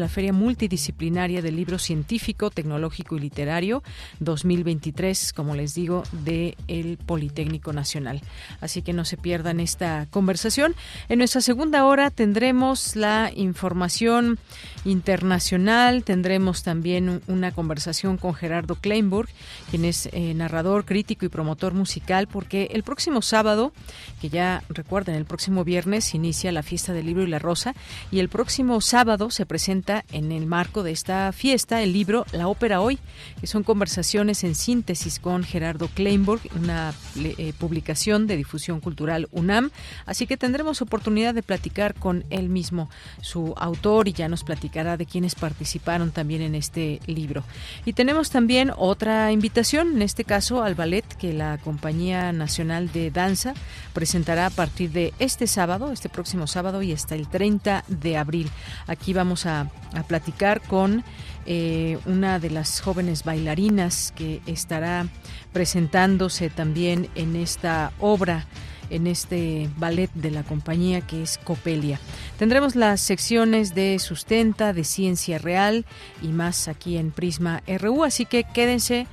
La Feria Multidisciplinaria del Libro Científico, Tecnológico y Literario 2023, como les digo, de el Politécnico Nacional. Así que no se pierdan esta conversación. En nuestra segunda hora tendremos la información internacional, tendremos también una conversación con Gerardo Kleinburg, quien es eh, narrador, crítico y promotor musical, porque el próximo sábado, que ya recuerden, el próximo viernes inicia la fiesta del libro y la rosa, y el próximo sábado se presenta en el marco de esta fiesta el libro La Ópera Hoy, que son conversaciones en síntesis con Gerardo Kleinburg, una eh, publicación de difusión cultural UNAM. Así que tendremos oportunidad de platicar con él mismo, su autor, y ya nos platicará de quienes participaron también en este libro. Y tenemos también otra invitación, en este caso al ballet que la Compañía Nacional de Danza presentará a partir de este sábado, este próximo sábado y hasta el 30 de abril. Aquí vamos a a platicar con eh, una de las jóvenes bailarinas que estará presentándose también en esta obra en este ballet de la compañía que es Copelia. Tendremos las secciones de sustenta, de ciencia real y más aquí en Prisma RU, así que quédense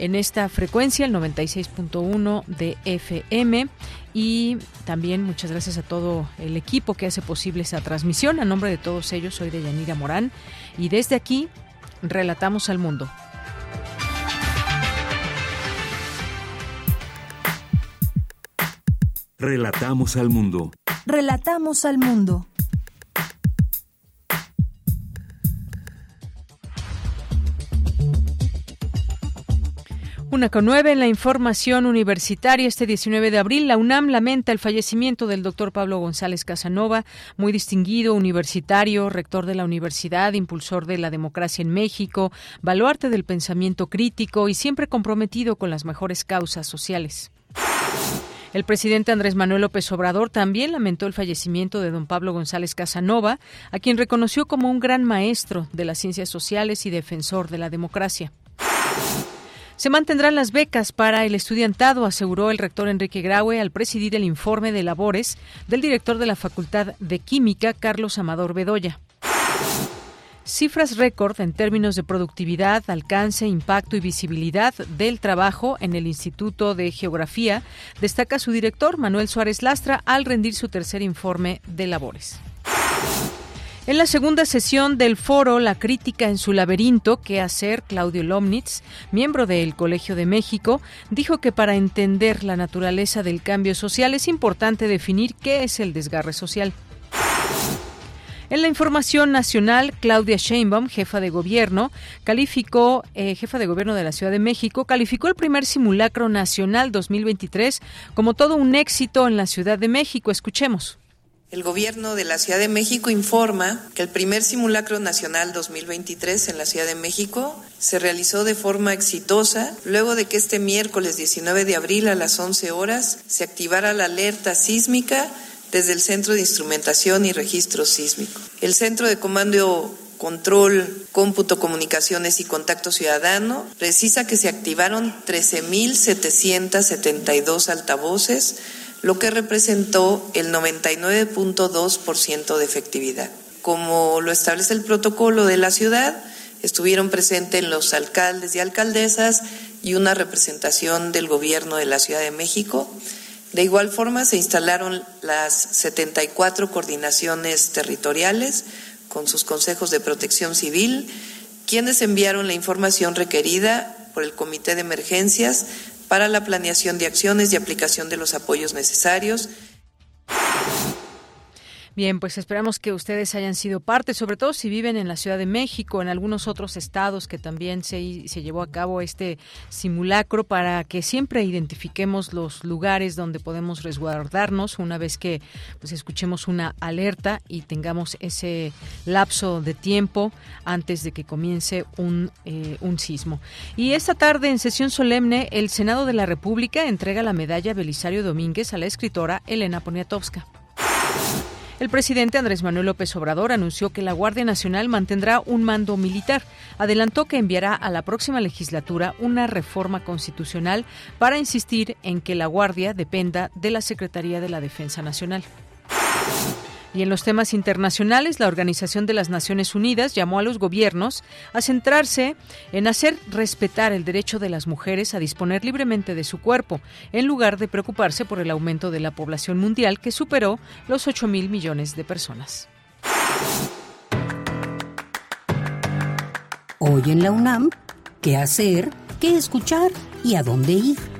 en esta frecuencia, el 96.1 de FM. Y también muchas gracias a todo el equipo que hace posible esa transmisión. A nombre de todos ellos, soy de Yanira Morán y desde aquí relatamos al mundo. Relatamos al mundo. Relatamos al mundo. Una con nueve en la información universitaria. Este 19 de abril, la UNAM lamenta el fallecimiento del doctor Pablo González Casanova, muy distinguido universitario, rector de la universidad, impulsor de la democracia en México, baluarte del pensamiento crítico y siempre comprometido con las mejores causas sociales. El presidente Andrés Manuel López Obrador también lamentó el fallecimiento de don Pablo González Casanova, a quien reconoció como un gran maestro de las ciencias sociales y defensor de la democracia. Se mantendrán las becas para el estudiantado, aseguró el rector Enrique Graue al presidir el informe de labores del director de la Facultad de Química, Carlos Amador Bedoya. Cifras récord en términos de productividad, alcance, impacto y visibilidad del trabajo en el Instituto de Geografía, destaca su director Manuel Suárez Lastra al rendir su tercer informe de labores. En la segunda sesión del foro La crítica en su laberinto, ¿qué hacer? Claudio Lomnitz, miembro del Colegio de México, dijo que para entender la naturaleza del cambio social es importante definir qué es el desgarre social. En la información nacional, Claudia Sheinbaum, jefa de gobierno, calificó, eh, jefa de gobierno de la Ciudad de México, calificó el primer simulacro nacional 2023 como todo un éxito en la Ciudad de México. Escuchemos. El gobierno de la Ciudad de México informa que el primer simulacro nacional 2023 en la Ciudad de México se realizó de forma exitosa luego de que este miércoles 19 de abril a las 11 horas se activara la alerta sísmica desde el Centro de Instrumentación y Registro Sísmico. El Centro de Comando Control, Cómputo, Comunicaciones y Contacto Ciudadano precisa que se activaron 13.772 altavoces lo que representó el 99.2% de efectividad. Como lo establece el protocolo de la ciudad, estuvieron presentes los alcaldes y alcaldesas y una representación del gobierno de la Ciudad de México. De igual forma, se instalaron las 74 coordinaciones territoriales con sus consejos de protección civil, quienes enviaron la información requerida por el Comité de Emergencias para la planeación de acciones y aplicación de los apoyos necesarios. Bien, pues esperamos que ustedes hayan sido parte, sobre todo si viven en la Ciudad de México, en algunos otros estados que también se, se llevó a cabo este simulacro para que siempre identifiquemos los lugares donde podemos resguardarnos una vez que pues escuchemos una alerta y tengamos ese lapso de tiempo antes de que comience un, eh, un sismo. Y esta tarde en sesión solemne el Senado de la República entrega la medalla Belisario Domínguez a la escritora Elena Poniatowska. El presidente Andrés Manuel López Obrador anunció que la Guardia Nacional mantendrá un mando militar. Adelantó que enviará a la próxima legislatura una reforma constitucional para insistir en que la Guardia dependa de la Secretaría de la Defensa Nacional. Y en los temas internacionales, la Organización de las Naciones Unidas llamó a los gobiernos a centrarse en hacer respetar el derecho de las mujeres a disponer libremente de su cuerpo, en lugar de preocuparse por el aumento de la población mundial que superó los 8 mil millones de personas. Hoy en la UNAM, ¿qué hacer? ¿Qué escuchar? ¿Y a dónde ir?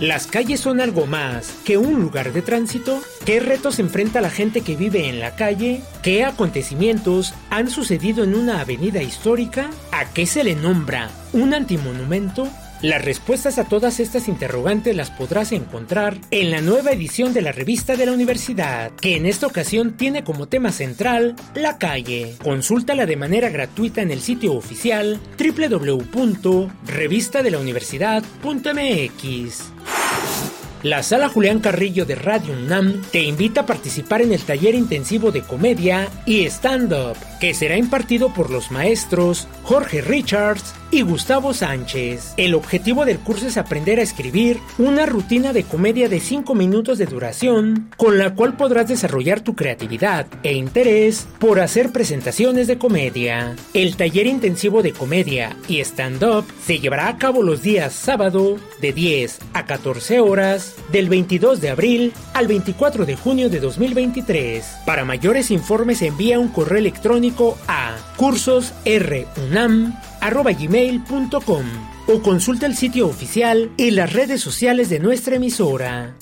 ¿Las calles son algo más que un lugar de tránsito? ¿Qué retos enfrenta la gente que vive en la calle? ¿Qué acontecimientos han sucedido en una avenida histórica? ¿A qué se le nombra un antimonumento? Las respuestas a todas estas interrogantes las podrás encontrar en la nueva edición de la revista de la universidad, que en esta ocasión tiene como tema central la calle. Consúltala de manera gratuita en el sitio oficial www.revistadelauniversidad.mx. La Sala Julián Carrillo de Radio UNAM te invita a participar en el taller intensivo de comedia y stand-up, que será impartido por los maestros Jorge Richards y Gustavo Sánchez. El objetivo del curso es aprender a escribir una rutina de comedia de 5 minutos de duración, con la cual podrás desarrollar tu creatividad e interés por hacer presentaciones de comedia. El taller intensivo de comedia y stand-up se llevará a cabo los días sábado de 10 a 14 horas del 22 de abril al 24 de junio de 2023. Para mayores informes envía un correo electrónico a cursosrunam.gmail.com o consulta el sitio oficial y las redes sociales de nuestra emisora.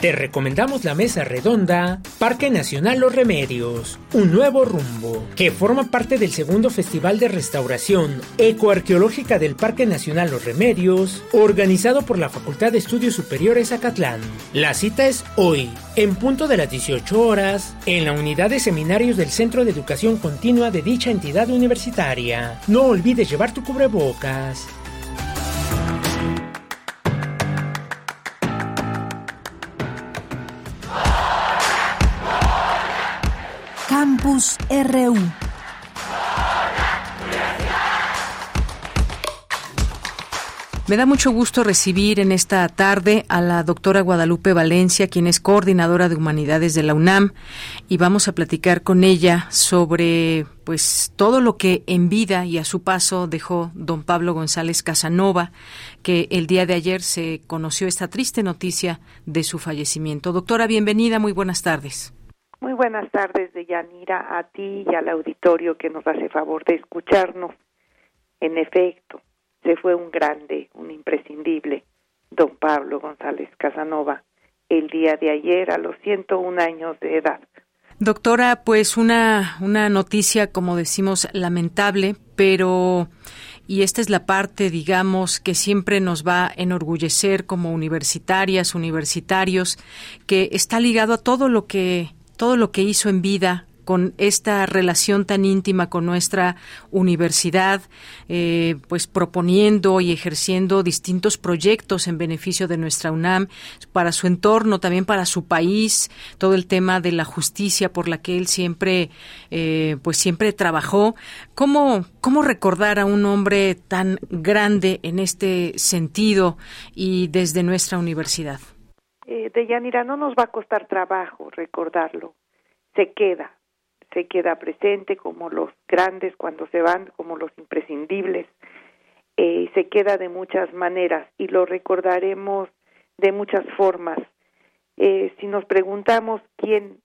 Te recomendamos la mesa redonda Parque Nacional Los Remedios, un nuevo rumbo, que forma parte del segundo Festival de Restauración Ecoarqueológica del Parque Nacional Los Remedios, organizado por la Facultad de Estudios Superiores Acatlán. La cita es hoy, en punto de las 18 horas, en la unidad de seminarios del Centro de Educación Continua de dicha entidad universitaria. No olvides llevar tu cubrebocas. RU. Me da mucho gusto recibir en esta tarde a la doctora Guadalupe Valencia, quien es coordinadora de humanidades de la UNAM, y vamos a platicar con ella sobre pues todo lo que en vida y a su paso dejó don Pablo González Casanova, que el día de ayer se conoció esta triste noticia de su fallecimiento. Doctora, bienvenida, muy buenas tardes. Muy buenas tardes, Deyanira, a ti y al auditorio que nos hace favor de escucharnos. En efecto, se fue un grande, un imprescindible, don Pablo González Casanova, el día de ayer a los 101 años de edad. Doctora, pues una, una noticia, como decimos, lamentable, pero y esta es la parte, digamos, que siempre nos va a enorgullecer como universitarias, universitarios, que está ligado a todo lo que todo lo que hizo en vida con esta relación tan íntima con nuestra universidad, eh, pues proponiendo y ejerciendo distintos proyectos en beneficio de nuestra UNAM, para su entorno, también para su país, todo el tema de la justicia por la que él siempre, eh, pues siempre trabajó. ¿Cómo, ¿Cómo recordar a un hombre tan grande en este sentido y desde nuestra universidad? Eh, Deyanira, no nos va a costar trabajo recordarlo. Se queda, se queda presente como los grandes cuando se van, como los imprescindibles, eh, se queda de muchas maneras y lo recordaremos de muchas formas. Eh, si nos preguntamos quién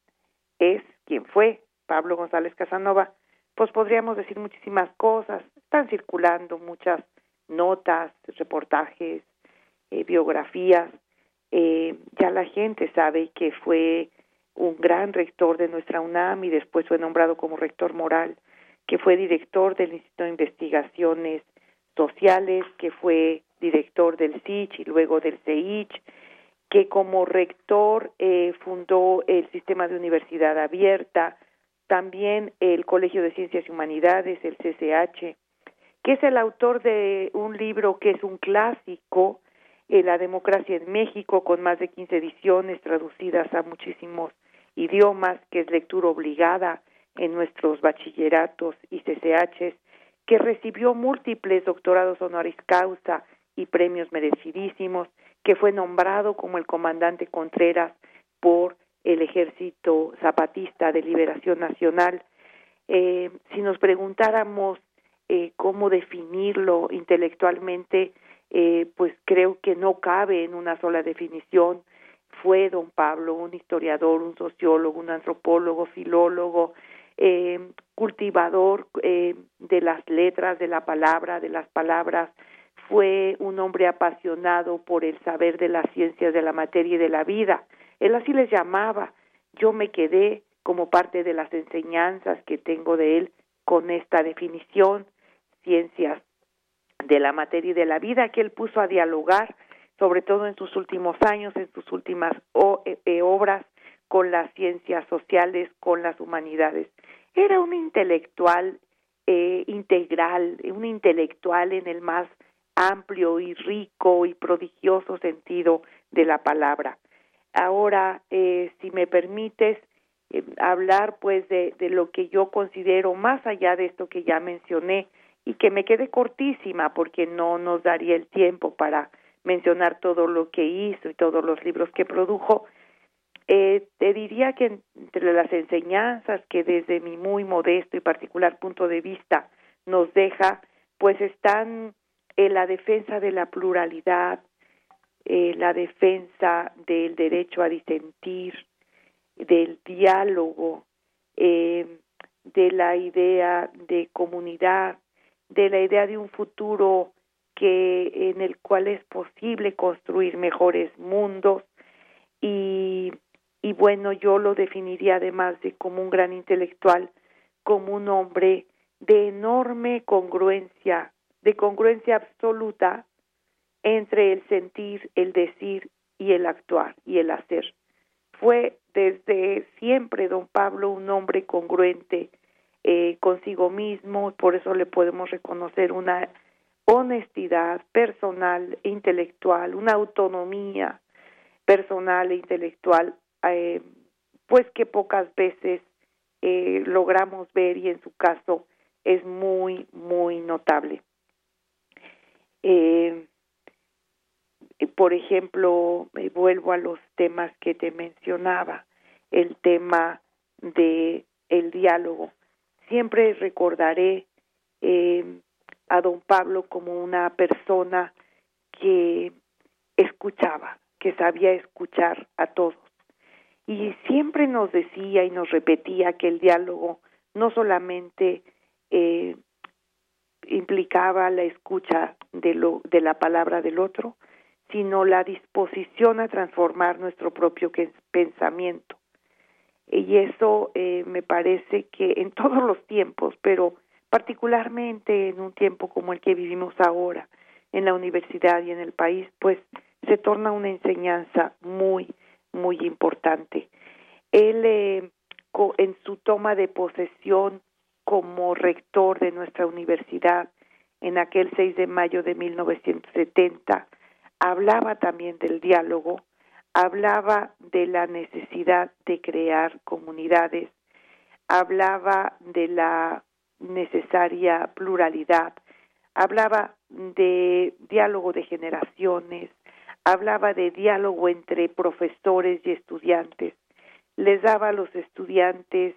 es, quién fue Pablo González Casanova, pues podríamos decir muchísimas cosas. Están circulando muchas notas, reportajes, eh, biografías. Eh, ya la gente sabe que fue un gran rector de nuestra UNAM y después fue nombrado como rector moral, que fue director del Instituto de Investigaciones Sociales, que fue director del SICH y luego del CEICH, que como rector eh, fundó el sistema de universidad abierta, también el Colegio de Ciencias y Humanidades, el CCH, que es el autor de un libro que es un clásico, eh, La democracia en México, con más de 15 ediciones traducidas a muchísimos idiomas, que es lectura obligada en nuestros bachilleratos y CCHs, que recibió múltiples doctorados honoris causa y premios merecidísimos, que fue nombrado como el comandante Contreras por el Ejército Zapatista de Liberación Nacional. Eh, si nos preguntáramos eh, cómo definirlo intelectualmente, eh, pues creo que no cabe en una sola definición. Fue don Pablo un historiador, un sociólogo, un antropólogo, filólogo, cultivador de las letras, de la palabra, de las palabras, fue un hombre apasionado por el saber de las ciencias de la materia y de la vida. Él así les llamaba. Yo me quedé como parte de las enseñanzas que tengo de él con esta definición, ciencias de la materia y de la vida que él puso a dialogar, sobre todo en sus últimos años, en sus últimas eh, eh, obras, con las ciencias sociales, con las humanidades. Era un intelectual eh, integral, un intelectual en el más amplio y rico y prodigioso sentido de la palabra. Ahora, eh, si me permites eh, hablar pues de, de lo que yo considero más allá de esto que ya mencioné y que me quede cortísima porque no nos daría el tiempo para mencionar todo lo que hizo y todos los libros que produjo, eh, te diría que entre las enseñanzas que desde mi muy modesto y particular punto de vista nos deja, pues están en la defensa de la pluralidad, eh, la defensa del derecho a disentir, del diálogo, eh, de la idea de comunidad, de la idea de un futuro que en el cual es posible construir mejores mundos y, y bueno yo lo definiría además de como un gran intelectual como un hombre de enorme congruencia de congruencia absoluta entre el sentir, el decir y el actuar y el hacer. Fue desde siempre don Pablo un hombre congruente eh, consigo mismo, por eso le podemos reconocer una honestidad personal e intelectual, una autonomía personal e intelectual, eh, pues que pocas veces eh, logramos ver y en su caso es muy, muy notable. Eh, por ejemplo, vuelvo a los temas que te mencionaba, el tema de el diálogo. Siempre recordaré eh, a don Pablo como una persona que escuchaba, que sabía escuchar a todos. Y siempre nos decía y nos repetía que el diálogo no solamente eh, implicaba la escucha de, lo, de la palabra del otro, sino la disposición a transformar nuestro propio pensamiento. Y eso eh, me parece que en todos los tiempos, pero particularmente en un tiempo como el que vivimos ahora, en la universidad y en el país, pues se torna una enseñanza muy, muy importante. Él, eh, en su toma de posesión, como rector de nuestra universidad en aquel 6 de mayo de 1970, hablaba también del diálogo, hablaba de la necesidad de crear comunidades, hablaba de la necesaria pluralidad, hablaba de diálogo de generaciones, hablaba de diálogo entre profesores y estudiantes, les daba a los estudiantes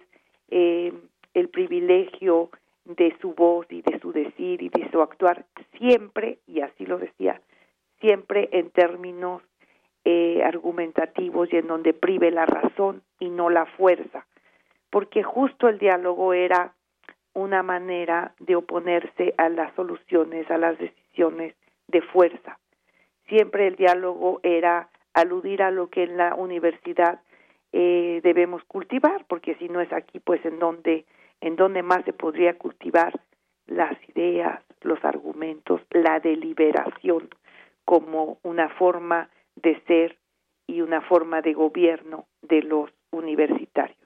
eh, el privilegio de su voz y de su decir y de su actuar siempre, y así lo decía, siempre en términos eh, argumentativos y en donde prive la razón y no la fuerza, porque justo el diálogo era una manera de oponerse a las soluciones, a las decisiones de fuerza. Siempre el diálogo era aludir a lo que en la universidad eh, debemos cultivar, porque si no es aquí, pues en donde, en donde más se podría cultivar las ideas, los argumentos, la deliberación como una forma de ser y una forma de gobierno de los universitarios.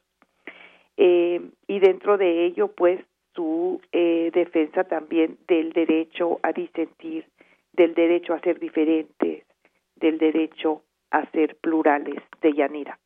Eh, y dentro de ello, pues, su eh, defensa también del derecho a disentir, del derecho a ser diferentes, del derecho a ser plurales de Yanira.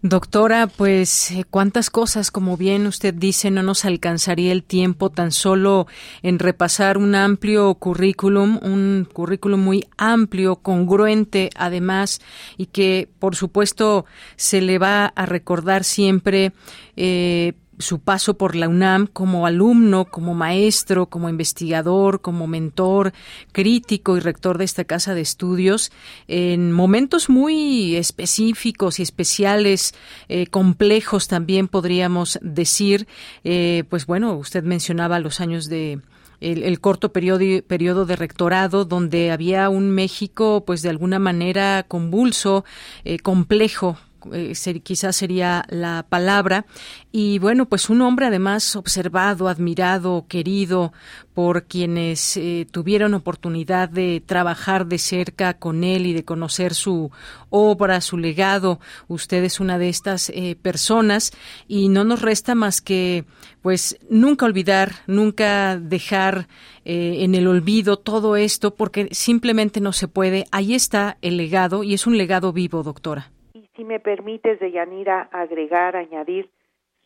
Doctora, pues eh, cuántas cosas, como bien usted dice, no nos alcanzaría el tiempo tan solo en repasar un amplio currículum, un currículum muy amplio, congruente además, y que por supuesto se le va a recordar siempre eh, su paso por la UNAM como alumno, como maestro, como investigador, como mentor, crítico y rector de esta casa de estudios, en momentos muy específicos y especiales, eh, complejos también podríamos decir. Eh, pues bueno, usted mencionaba los años de el, corto periodo, periodo, de rectorado donde había un México pues de alguna manera convulso, eh, complejo eh, quizás sería la palabra. Y bueno, pues un hombre además observado, admirado, querido por quienes eh, tuvieron oportunidad de trabajar de cerca con él y de conocer su obra, su legado. Usted es una de estas eh, personas y no nos resta más que pues nunca olvidar, nunca dejar en el olvido todo esto porque simplemente no se puede. Ahí está el legado y es un legado vivo, doctora si me permites, Deyanira, agregar, añadir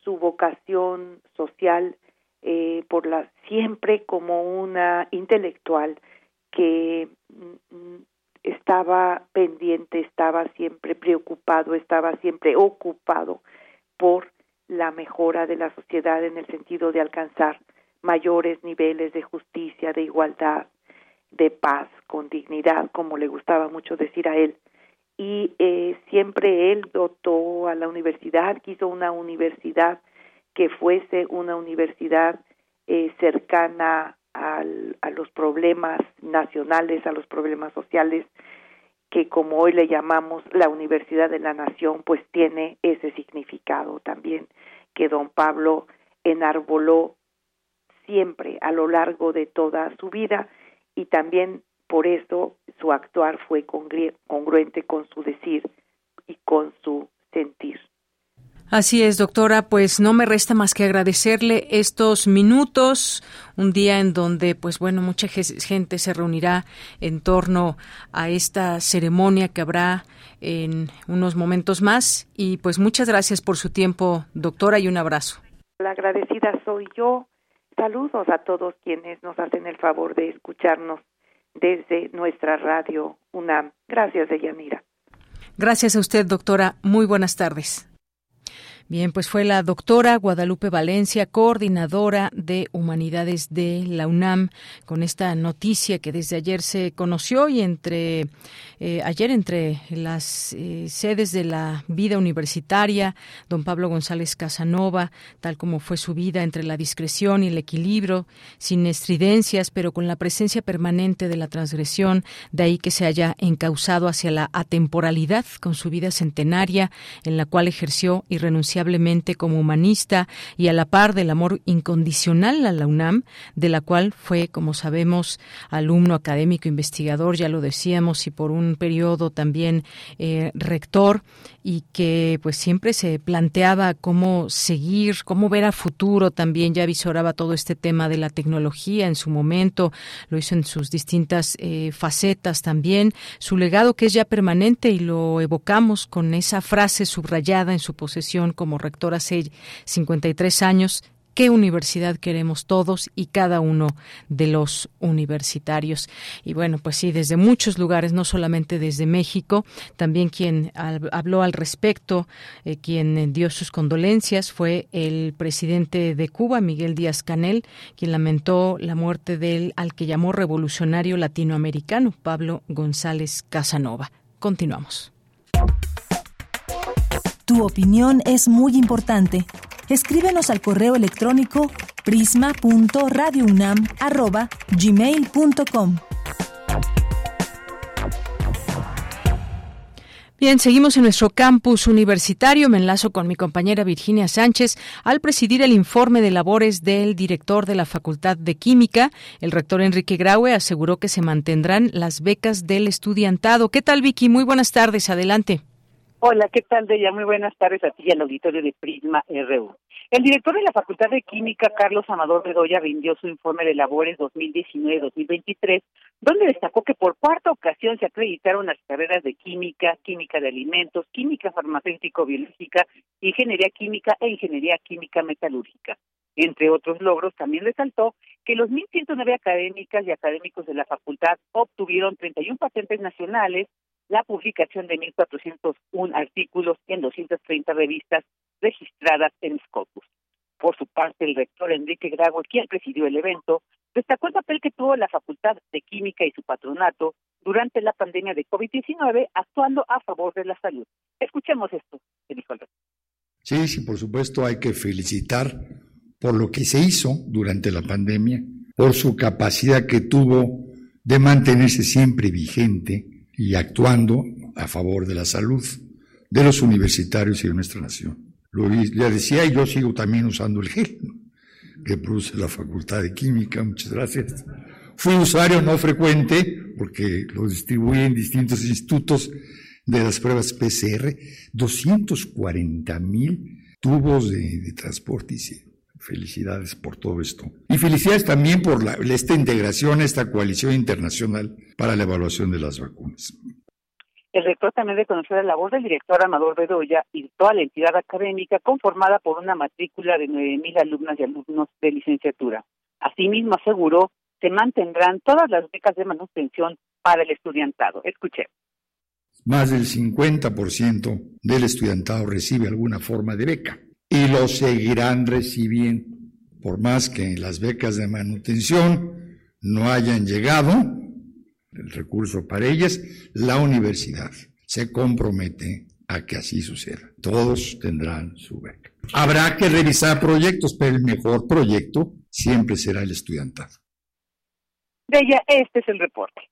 su vocación social eh, por la siempre como una intelectual que mm, estaba pendiente, estaba siempre preocupado, estaba siempre ocupado por la mejora de la sociedad en el sentido de alcanzar mayores niveles de justicia, de igualdad, de paz, con dignidad, como le gustaba mucho decir a él, y eh, siempre él dotó a la universidad, quiso una universidad que fuese una universidad eh, cercana al, a los problemas nacionales, a los problemas sociales, que como hoy le llamamos la Universidad de la Nación, pues tiene ese significado también que don Pablo enarboló siempre a lo largo de toda su vida y también por eso su actuar fue congruente con su decir y con su sentir. Así es, doctora, pues no me resta más que agradecerle estos minutos, un día en donde, pues bueno, mucha gente se reunirá en torno a esta ceremonia que habrá en unos momentos más. Y pues muchas gracias por su tiempo, doctora, y un abrazo. La agradecida soy yo. Saludos a todos quienes nos hacen el favor de escucharnos desde nuestra radio UNAM. Gracias, Deyanira. Gracias a usted, doctora. Muy buenas tardes. Bien, pues fue la doctora Guadalupe Valencia, coordinadora de Humanidades de la UNAM, con esta noticia que desde ayer se conoció y entre eh, ayer entre las eh, sedes de la vida universitaria, don Pablo González Casanova, tal como fue su vida entre la discreción y el equilibrio, sin estridencias, pero con la presencia permanente de la transgresión, de ahí que se haya encausado hacia la atemporalidad con su vida centenaria, en la cual ejerció y renunció como humanista y a la par del amor incondicional a la UNAM, de la cual fue, como sabemos, alumno académico investigador, ya lo decíamos, y por un periodo también eh, rector, y que pues siempre se planteaba cómo seguir, cómo ver a futuro. También, ya visoraba todo este tema de la tecnología en su momento, lo hizo en sus distintas eh, facetas también, su legado que es ya permanente y lo evocamos con esa frase subrayada en su posesión como rector hace 53 años, qué universidad queremos todos y cada uno de los universitarios. Y bueno, pues sí, desde muchos lugares, no solamente desde México, también quien habló al respecto, eh, quien dio sus condolencias fue el presidente de Cuba, Miguel Díaz Canel, quien lamentó la muerte del al que llamó revolucionario latinoamericano, Pablo González Casanova. Continuamos. Tu opinión es muy importante. Escríbenos al correo electrónico prisma.radiounam@gmail.com. Bien, seguimos en nuestro campus universitario. Me enlazo con mi compañera Virginia Sánchez al presidir el informe de labores del director de la Facultad de Química. El rector Enrique Graue aseguró que se mantendrán las becas del estudiantado. ¿Qué tal, Vicky? Muy buenas tardes. Adelante. Hola, ¿qué tal, Deya? Muy buenas tardes a ti y al auditorio de Prisma RU. El director de la Facultad de Química, Carlos Amador Bedoya, rindió su informe de labores 2019-2023, donde destacó que por cuarta ocasión se acreditaron las carreras de química, química de alimentos, química farmacéutico-biológica, ingeniería química e ingeniería química metalúrgica. Entre otros logros, también resaltó que los 1.109 académicas y académicos de la facultad obtuvieron 31 patentes nacionales, la publicación de 1.401 artículos en 230 revistas registradas en Scopus. Por su parte, el rector Enrique Grago, quien presidió el evento, destacó el papel que tuvo la Facultad de Química y su patronato durante la pandemia de COVID-19, actuando a favor de la salud. Escuchemos esto, dijo el. Sí, sí, por supuesto hay que felicitar por lo que se hizo durante la pandemia, por su capacidad que tuvo de mantenerse siempre vigente y actuando a favor de la salud de los universitarios y de nuestra nación. Lo decía, y yo sigo también usando el gel que produce la Facultad de Química. Muchas gracias. Fui usuario no frecuente, porque lo distribuí en distintos institutos de las pruebas PCR, 240 mil tubos de, transporte y felicidades por todo esto. Y felicidades también por la, esta integración, esta coalición internacional para la evaluación de las vacunas. El rector también reconoció la labor del director Amador Bedoya y toda la entidad académica conformada por una matrícula de 9.000 alumnas y alumnos de licenciatura. Asimismo, aseguró se mantendrán todas las becas de manutención para el estudiantado. Escuché. Más del 50% del estudiantado recibe alguna forma de beca y lo seguirán recibiendo, por más que las becas de manutención no hayan llegado el recurso para ellas, la universidad se compromete a que así suceda. Todos tendrán su beca. Habrá que revisar proyectos, pero el mejor proyecto siempre será el estudiantado. Bella, este es el reporte.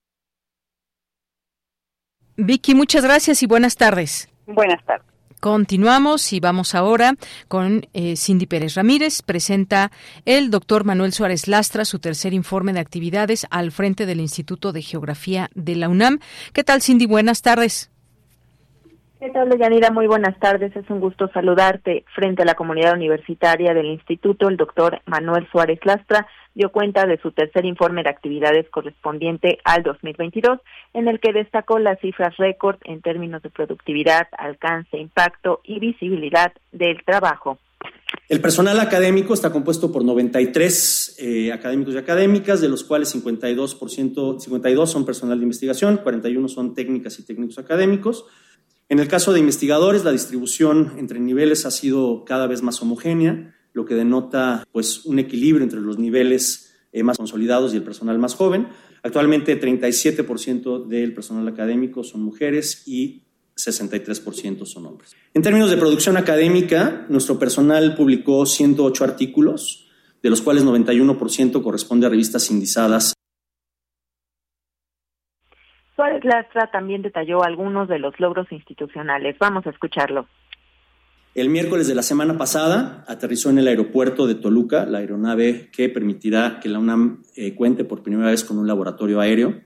Vicky, muchas gracias y buenas tardes. Buenas tardes. Continuamos y vamos ahora con eh, Cindy Pérez Ramírez. Presenta el doctor Manuel Suárez Lastra su tercer informe de actividades al frente del Instituto de Geografía de la UNAM. ¿Qué tal, Cindy? Buenas tardes. ¿Qué tal? Muy buenas tardes. Es un gusto saludarte frente a la comunidad universitaria del Instituto. El doctor Manuel Suárez Lastra dio cuenta de su tercer informe de actividades correspondiente al 2022, en el que destacó las cifras récord en términos de productividad, alcance, impacto y visibilidad del trabajo. El personal académico está compuesto por 93 eh, académicos y académicas, de los cuales 52%, 52 son personal de investigación, 41 son técnicas y técnicos académicos. En el caso de investigadores, la distribución entre niveles ha sido cada vez más homogénea lo que denota pues, un equilibrio entre los niveles eh, más consolidados y el personal más joven. Actualmente 37% del personal académico son mujeres y 63% son hombres. En términos de producción académica, nuestro personal publicó 108 artículos, de los cuales 91% corresponde a revistas indizadas. Suárez Lastra también detalló algunos de los logros institucionales. Vamos a escucharlo. El miércoles de la semana pasada aterrizó en el aeropuerto de Toluca la aeronave que permitirá que la UNAM eh, cuente por primera vez con un laboratorio aéreo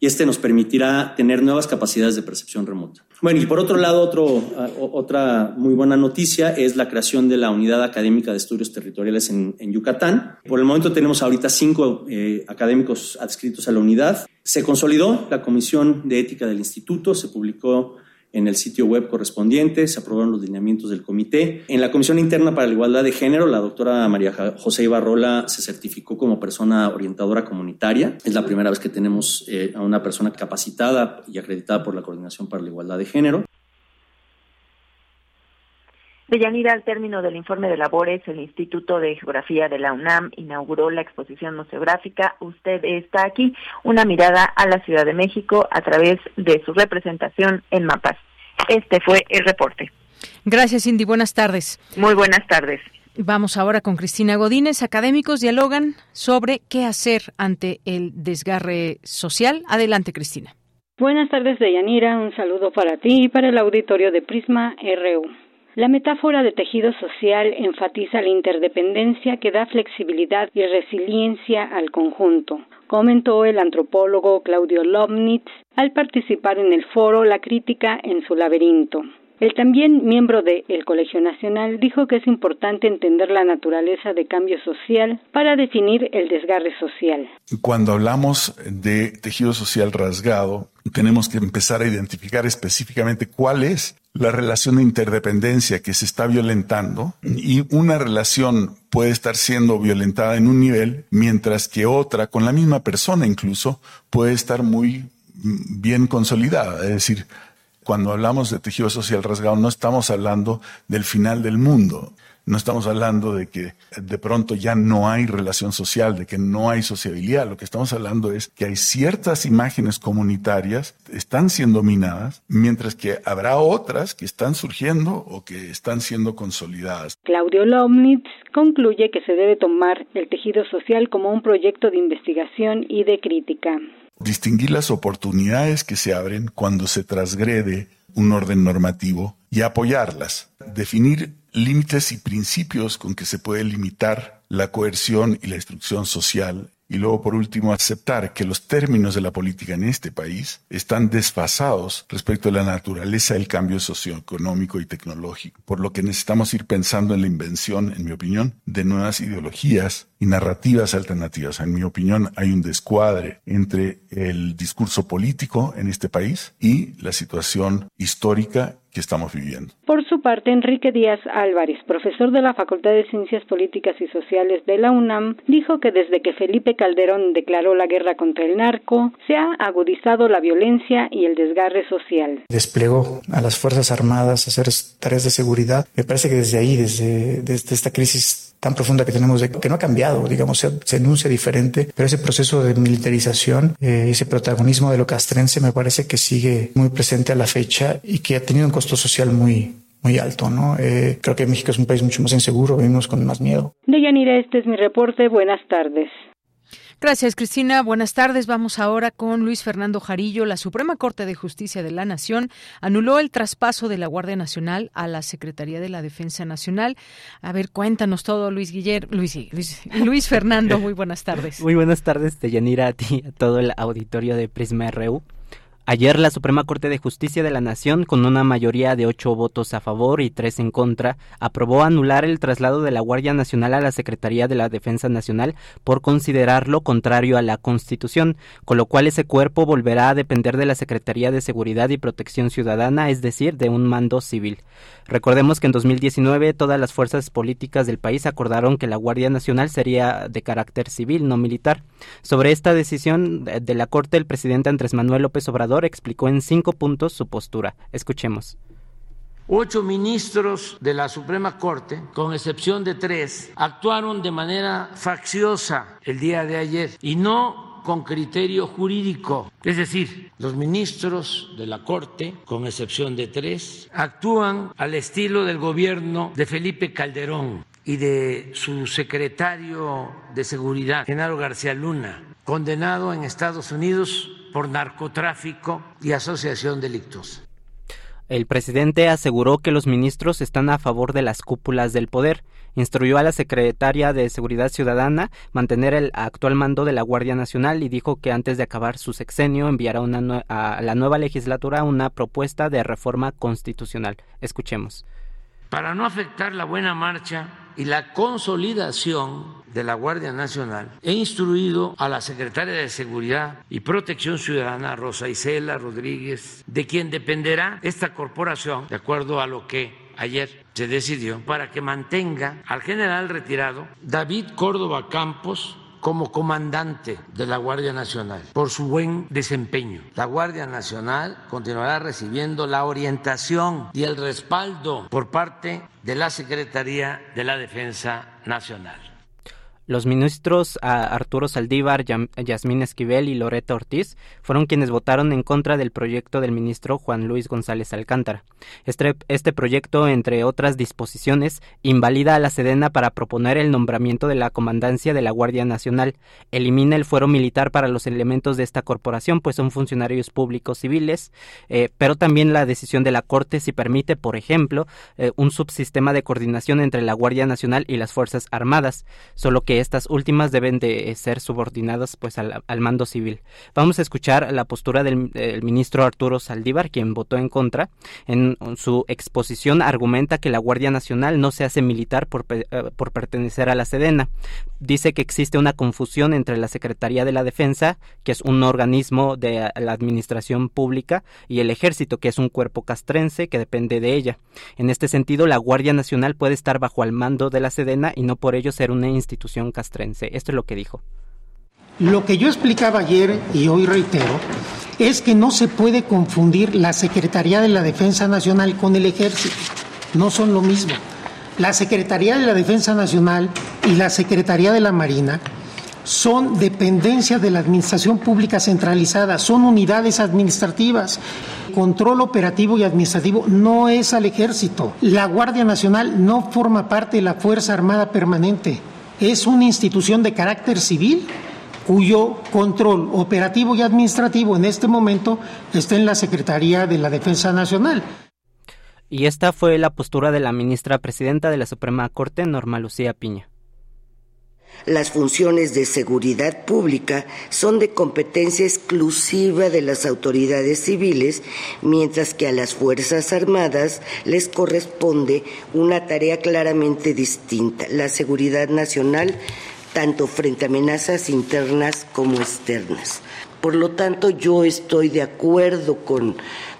y este nos permitirá tener nuevas capacidades de percepción remota. Bueno, y por otro lado, otro, otra muy buena noticia es la creación de la Unidad Académica de Estudios Territoriales en, Yucatán. Por el momento tenemos ahorita cinco eh, académicos adscritos a la unidad. Se consolidó la Comisión de Ética del Instituto, se publicó en el sitio web correspondiente, se aprobaron los lineamientos del comité. En la Comisión Interna para la Igualdad de Género, la doctora María José Ibarrola se certificó como persona orientadora comunitaria. Es la primera vez que tenemos eh, a una persona capacitada y acreditada por la Coordinación para la Igualdad de Género. Deyanira, al término del informe de labores, el Instituto de Geografía de la UNAM inauguró la exposición museográfica Usted está aquí, una mirada a la Ciudad de México a través de su representación en mapas. Este fue el reporte. Gracias, Cindy. Buenas tardes. Muy buenas tardes. Vamos ahora con Cristina Godínez. Académicos dialogan sobre qué hacer ante el desgarre social. Adelante, Cristina. Buenas tardes, Deyanira. Un saludo para ti y para el auditorio de Prisma RU. La metáfora de tejido social enfatiza la interdependencia que da flexibilidad y resiliencia al conjunto, comentó el antropólogo Claudio Lobnitz al participar en el foro La crítica en su laberinto. El también miembro del Colegio Nacional dijo que es importante entender la naturaleza de cambio social para definir el desgarre social. Cuando hablamos de tejido social rasgado, tenemos que empezar a identificar específicamente cuál es la relación de interdependencia que se está violentando y una relación puede estar siendo violentada en un nivel, mientras que otra, con la misma persona incluso, puede estar muy bien consolidada. Es decir, cuando hablamos de tejido social rasgado no estamos hablando del final del mundo. No estamos hablando de que de pronto ya no hay relación social, de que no hay sociabilidad. Lo que estamos hablando es que hay ciertas imágenes comunitarias que están siendo minadas, mientras que habrá otras que están surgiendo o que están siendo consolidadas. Claudio Lomnitz concluye que se debe tomar el tejido social como un proyecto de investigación y de crítica distinguir las oportunidades que se abren cuando se transgrede un orden normativo y apoyarlas, definir límites y principios con que se puede limitar la coerción y la instrucción social y luego, por último, aceptar que los términos de la política en este país están desfasados respecto a la naturaleza del cambio socioeconómico y tecnológico, por lo que necesitamos ir pensando en la invención, en mi opinión, de nuevas ideologías y narrativas alternativas. En mi opinión, hay un descuadre entre el discurso político en este país y la situación histórica que estamos viviendo. Por su parte, Enrique Díaz Álvarez, profesor de la Facultad de Ciencias Políticas y Sociales de la UNAM, dijo que desde que Felipe Calderón declaró la guerra contra el narco, se ha agudizado la violencia y el desgarre social. Desplegó a las Fuerzas Armadas a hacer tareas de seguridad. Me parece que desde ahí, desde, desde esta crisis tan profunda que tenemos, de, que no ha cambiado, digamos, se, se enuncia diferente, pero ese proceso de militarización, eh, ese protagonismo de lo castrense me parece que sigue muy presente a la fecha y que ha tenido un costo social muy, muy alto, ¿no? Eh, creo que México es un país mucho más inseguro, vivimos con más miedo. Deyanira, este es mi reporte. Buenas tardes. Gracias, Cristina. Buenas tardes. Vamos ahora con Luis Fernando Jarillo. La Suprema Corte de Justicia de la Nación anuló el traspaso de la Guardia Nacional a la Secretaría de la Defensa Nacional. A ver, cuéntanos todo, Luis Guillermo. Luis, Luis, Luis Fernando, muy buenas tardes. Muy buenas tardes, Deyanira, a ti, a todo el auditorio de Prisma RU. Ayer la Suprema Corte de Justicia de la Nación, con una mayoría de ocho votos a favor y tres en contra, aprobó anular el traslado de la Guardia Nacional a la Secretaría de la Defensa Nacional por considerarlo contrario a la Constitución, con lo cual ese cuerpo volverá a depender de la Secretaría de Seguridad y Protección Ciudadana, es decir, de un mando civil. Recordemos que en 2019 todas las fuerzas políticas del país acordaron que la Guardia Nacional sería de carácter civil, no militar. Sobre esta decisión de la Corte, el presidente Andrés Manuel López Obrador explicó en cinco puntos su postura. Escuchemos. Ocho ministros de la Suprema Corte, con excepción de tres, actuaron de manera facciosa el día de ayer y no con criterio jurídico. Es decir, los ministros de la Corte, con excepción de tres, actúan al estilo del gobierno de Felipe Calderón y de su secretario de Seguridad, Genaro García Luna, condenado en Estados Unidos por narcotráfico y asociación delictuosa. El presidente aseguró que los ministros están a favor de las cúpulas del poder. Instruyó a la secretaria de Seguridad Ciudadana mantener el actual mando de la Guardia Nacional y dijo que antes de acabar su sexenio enviará a la nueva legislatura una propuesta de reforma constitucional. Escuchemos. Para no afectar la buena marcha y la consolidación de la Guardia Nacional, he instruido a la secretaria de Seguridad y Protección Ciudadana, Rosa Isela Rodríguez, de quien dependerá esta corporación, de acuerdo a lo que ayer se decidió, para que mantenga al general retirado David Córdoba Campos como comandante de la Guardia Nacional por su buen desempeño. La Guardia Nacional continuará recibiendo la orientación y el respaldo por parte de la Secretaría de la Defensa Nacional. Los ministros Arturo Saldívar, Yasmín Esquivel y Loreta Ortiz fueron quienes votaron en contra del proyecto del ministro Juan Luis González Alcántara. Este, este proyecto, entre otras disposiciones, invalida a la Sedena para proponer el nombramiento de la comandancia de la Guardia Nacional, elimina el fuero militar para los elementos de esta corporación, pues son funcionarios públicos civiles, eh, pero también la decisión de la Corte si permite, por ejemplo, eh, un subsistema de coordinación entre la Guardia Nacional y las Fuerzas Armadas, solo que estas últimas deben de ser subordinadas pues al, mando civil. Vamos a escuchar la postura del, ministro Arturo Saldívar, quien votó en contra. En, su exposición argumenta que la Guardia Nacional no se hace militar por, eh, por pertenecer a la Sedena. Dice que existe una confusión entre la Secretaría de la Defensa, que es un organismo de la administración pública, y el Ejército, que es un cuerpo castrense que depende de ella. En este sentido, la Guardia Nacional puede estar bajo el mando de la Sedena y no por ello ser una institución castrense. Esto es lo que dijo. Lo que yo explicaba ayer y hoy reitero es que no se puede confundir la Secretaría de la Defensa Nacional con el Ejército. No son lo mismo. La Secretaría de la Defensa Nacional y la Secretaría de la Marina son dependencias de la Administración Pública Centralizada, son unidades administrativas. Control operativo y administrativo no es al ejército. La Guardia Nacional no forma parte de la Fuerza Armada Permanente. Es una institución de carácter civil cuyo control operativo y administrativo en este momento está en la Secretaría de la Defensa Nacional. Y esta fue la postura de la ministra presidenta de la Suprema Corte, Norma Lucía Piña. Las funciones de seguridad pública son de competencia exclusiva de las autoridades civiles, mientras que a las Fuerzas Armadas les corresponde una tarea claramente distinta, la seguridad nacional, tanto frente a amenazas internas como externas. Por lo tanto, yo estoy de acuerdo con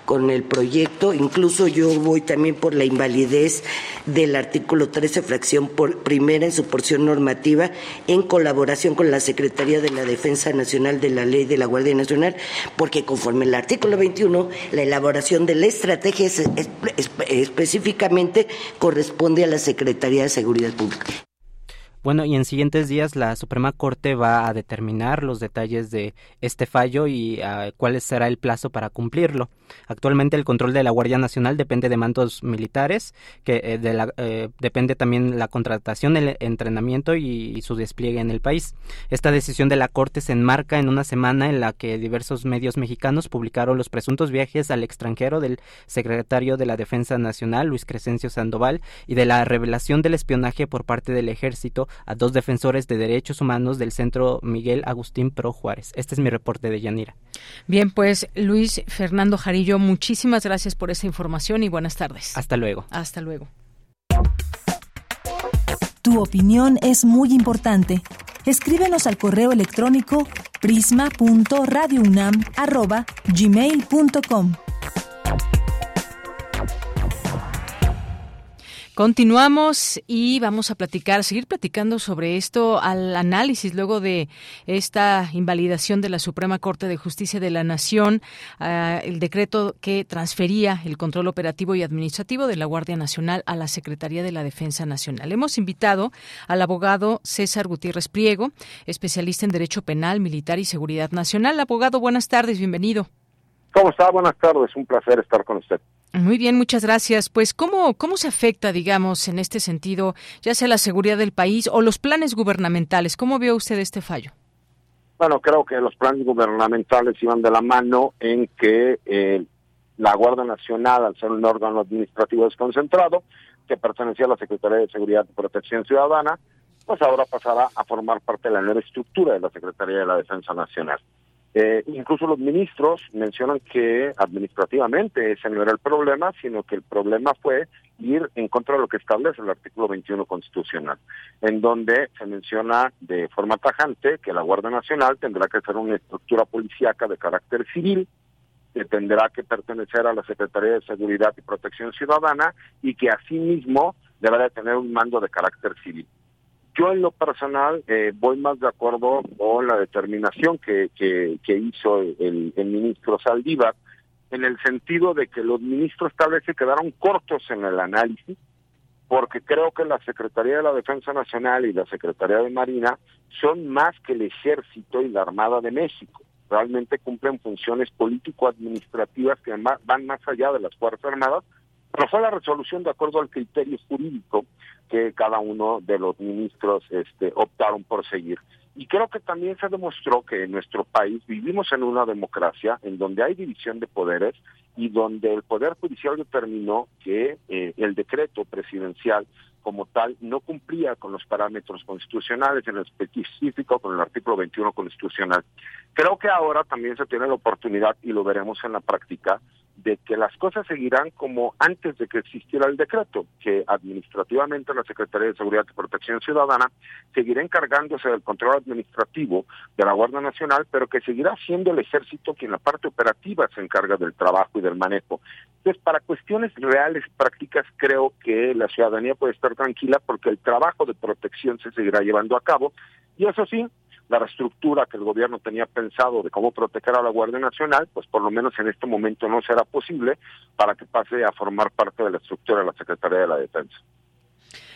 con el proyecto. Incluso yo voy también por la invalidez del artículo 13, fracción por primera en su porción normativa, en colaboración con la Secretaría de la Defensa Nacional de la Ley de la Guardia Nacional, porque conforme el artículo 21, la elaboración de la estrategia específicamente corresponde a la Secretaría de Seguridad Pública. Bueno, y en siguientes días la Suprema Corte va a determinar los detalles de este fallo y uh, cuál será el plazo para cumplirlo. Actualmente el control de la Guardia Nacional depende de mandos militares, que eh, de la, eh, depende también la contratación, el entrenamiento y, su despliegue en el país. Esta decisión de la Corte se enmarca en una semana en la que diversos medios mexicanos publicaron los presuntos viajes al extranjero del secretario de la Defensa Nacional, Luis Crescencio Sandoval, y de la revelación del espionaje por parte del ejército a dos defensores de derechos humanos del Centro Miguel Agustín Pro Juárez. Este es mi reporte de Yanira. Bien, pues Luis Fernando Jarillo, muchísimas gracias por esa información y buenas tardes. Hasta luego. Hasta luego. Tu opinión es muy importante. Escríbenos al correo electrónico prisma.radiounam@gmail.com. Continuamos y vamos a platicar, seguir platicando sobre esto al análisis luego de esta invalidación de la Suprema Corte de Justicia de la Nación, uh, el decreto que transfería el control operativo y administrativo de la Guardia Nacional a la Secretaría de la Defensa Nacional. Hemos invitado al abogado César Gutiérrez Priego, especialista en Derecho Penal, Militar y Seguridad Nacional. Abogado, buenas tardes, bienvenido. ¿Cómo está? Buenas tardes, un placer estar con usted. Muy bien, muchas gracias. Pues, ¿cómo, ¿cómo se afecta, digamos, en este sentido, ya sea la seguridad del país o los planes gubernamentales? ¿Cómo vio usted este fallo? Bueno, creo que los planes gubernamentales iban de la mano en que eh, la Guardia Nacional, al ser un órgano administrativo desconcentrado, que pertenecía a la Secretaría de Seguridad y Protección Ciudadana, pues ahora pasará a formar parte de la nueva estructura de la Secretaría de la Defensa Nacional. Eh, incluso los ministros mencionan que administrativamente ese no era el problema, sino que el problema fue ir en contra de lo que establece el artículo 21 constitucional, en donde se menciona de forma tajante que la Guardia Nacional tendrá que ser una estructura policíaca de carácter civil, que tendrá que pertenecer a la Secretaría de Seguridad y Protección Ciudadana y que asimismo deberá tener un mando de carácter civil. Yo en lo personal eh, voy más de acuerdo con la determinación que, que, hizo el, el, ministro Saldívar, en el sentido de que los ministros tal vez se quedaron cortos en el análisis porque creo que la Secretaría de la Defensa Nacional y la Secretaría de Marina son más que el Ejército y la Armada de México. Realmente cumplen funciones político-administrativas que van más allá de las Fuerzas Armadas, pero fue la resolución de acuerdo al criterio jurídico que cada uno de los ministros este, optaron por seguir. Y creo que también se demostró que en nuestro país vivimos en una democracia en donde hay división de poderes y donde el Poder Judicial determinó que eh, el decreto presidencial como tal no cumplía con los parámetros constitucionales, en específico con el artículo 21 constitucional. Creo que ahora también se tiene la oportunidad, y lo veremos en la práctica, de que las cosas seguirán como antes de que existiera el decreto, que administrativamente la Secretaría de Seguridad y Protección Ciudadana seguirá encargándose del control administrativo de la Guardia Nacional, pero que seguirá siendo el ejército quien la parte operativa se encarga del trabajo y del manejo. Entonces, para cuestiones reales, prácticas, creo que la ciudadanía puede estar tranquila porque el trabajo de protección se seguirá llevando a cabo y eso sí, la reestructura que el gobierno tenía pensado de cómo proteger a la Guardia Nacional, pues por lo menos en este momento no será posible para que pase a formar parte de la estructura de la Secretaría de la Defensa.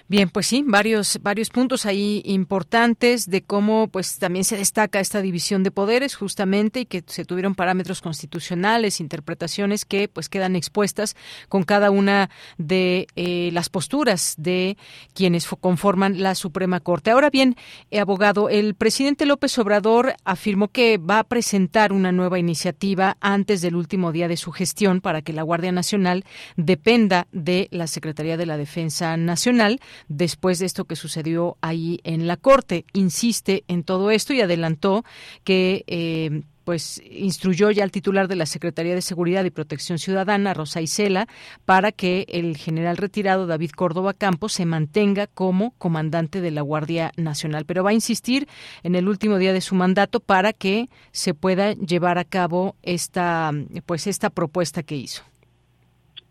Bien, pues sí, varios varios puntos ahí importantes de cómo pues también se destaca esta división de poderes justamente y que se tuvieron parámetros constitucionales, interpretaciones que pues quedan expuestas con cada una de eh, las posturas de quienes conforman la Suprema Corte. Ahora bien, eh, abogado, el presidente López Obrador afirmó que va a presentar una nueva iniciativa antes del último día de su gestión para que la Guardia Nacional dependa de la Secretaría de la Defensa Nacional después de esto que sucedió ahí en la Corte. Insiste en todo esto y adelantó que eh, pues instruyó ya al titular de la Secretaría de Seguridad y Protección Ciudadana, Rosa Isela, para que el general retirado David Córdoba Campos se mantenga como comandante de la Guardia Nacional. Pero va a insistir en el último día de su mandato para que se pueda llevar a cabo esta, pues esta propuesta que hizo.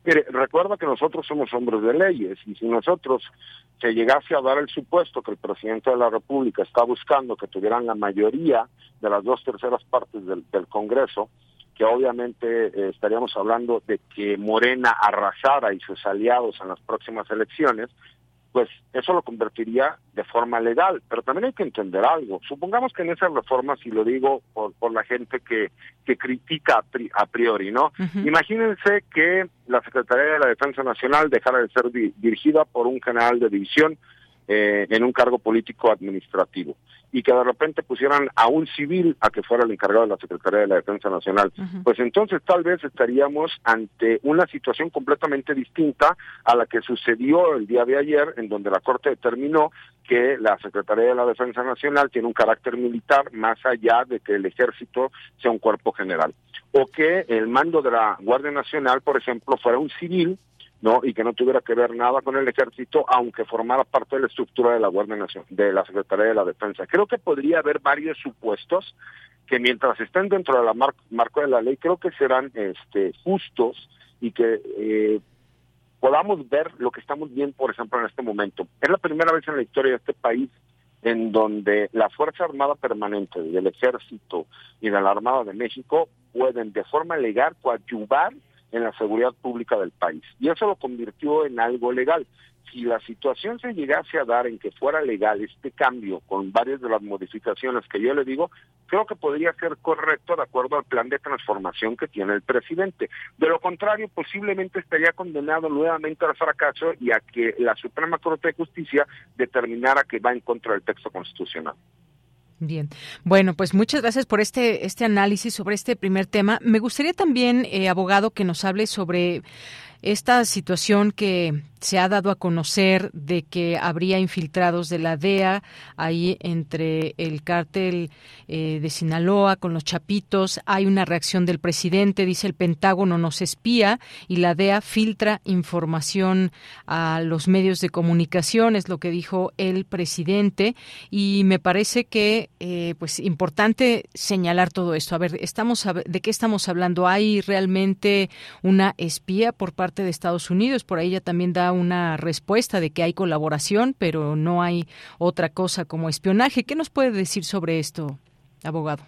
Mire, recuerda que nosotros somos hombres de leyes y si nosotros se llegase a dar el supuesto que el presidente de la República está buscando que tuvieran la mayoría de las dos terceras partes del, Congreso, que obviamente eh, estaríamos hablando de que Morena arrasara y sus aliados en las próximas elecciones, pues eso lo convertiría de forma legal. Pero también hay que entender algo. Supongamos que en esas reformas, y lo digo por, por la gente que, que critica a, priori, ¿no? Imagínense que la Secretaría de la Defensa Nacional dejara de ser dirigida por un general de división eh, en un cargo político administrativo y que de repente pusieran a un civil a que fuera el encargado de la Secretaría de la Defensa Nacional, pues entonces tal vez estaríamos ante una situación completamente distinta a la que sucedió el día de ayer, en donde la Corte determinó que la Secretaría de la Defensa Nacional tiene un carácter militar más allá de que el ejército sea un cuerpo general, o que el mando de la Guardia Nacional, por ejemplo, fuera un civil no y que no tuviera que ver nada con el ejército aunque formara parte de la estructura de la Guardia Nacional de la Secretaría de la Defensa. Creo que podría haber varios supuestos que mientras estén dentro de la marco de la ley creo que serán este justos y que eh, podamos ver lo que estamos viendo por ejemplo en este momento. Es la primera vez en la historia de este país en donde la Fuerza Armada Permanente del Ejército y de la Armada de México pueden de forma legal coadyuvar en la seguridad pública del país. Y eso lo convirtió en algo legal. Si la situación se llegase a dar en que fuera legal este cambio con varias de las modificaciones que yo le digo, creo que podría ser correcto de acuerdo al plan de transformación que tiene el presidente. De lo contrario, posiblemente estaría condenado nuevamente al fracaso y a que la Suprema Corte de Justicia determinara que va en contra del texto constitucional. Bien, bueno, pues muchas gracias por este este análisis sobre este primer tema. Me gustaría también, eh, abogado, que nos hable sobre esta situación que se ha dado a conocer de que habría infiltrados de la DEA ahí entre el cártel eh, de Sinaloa con los chapitos. Hay una reacción del presidente, dice el Pentágono nos espía y la DEA filtra información a los medios de comunicación, es lo que dijo el presidente. Y me parece que, eh, pues, importante señalar todo esto. A ver, estamos ¿de qué estamos hablando? ¿Hay realmente una espía por parte de Estados Unidos? Por ahí ya también da una respuesta de que hay colaboración, pero no hay otra cosa como espionaje. ¿Qué nos puede decir sobre esto, abogado?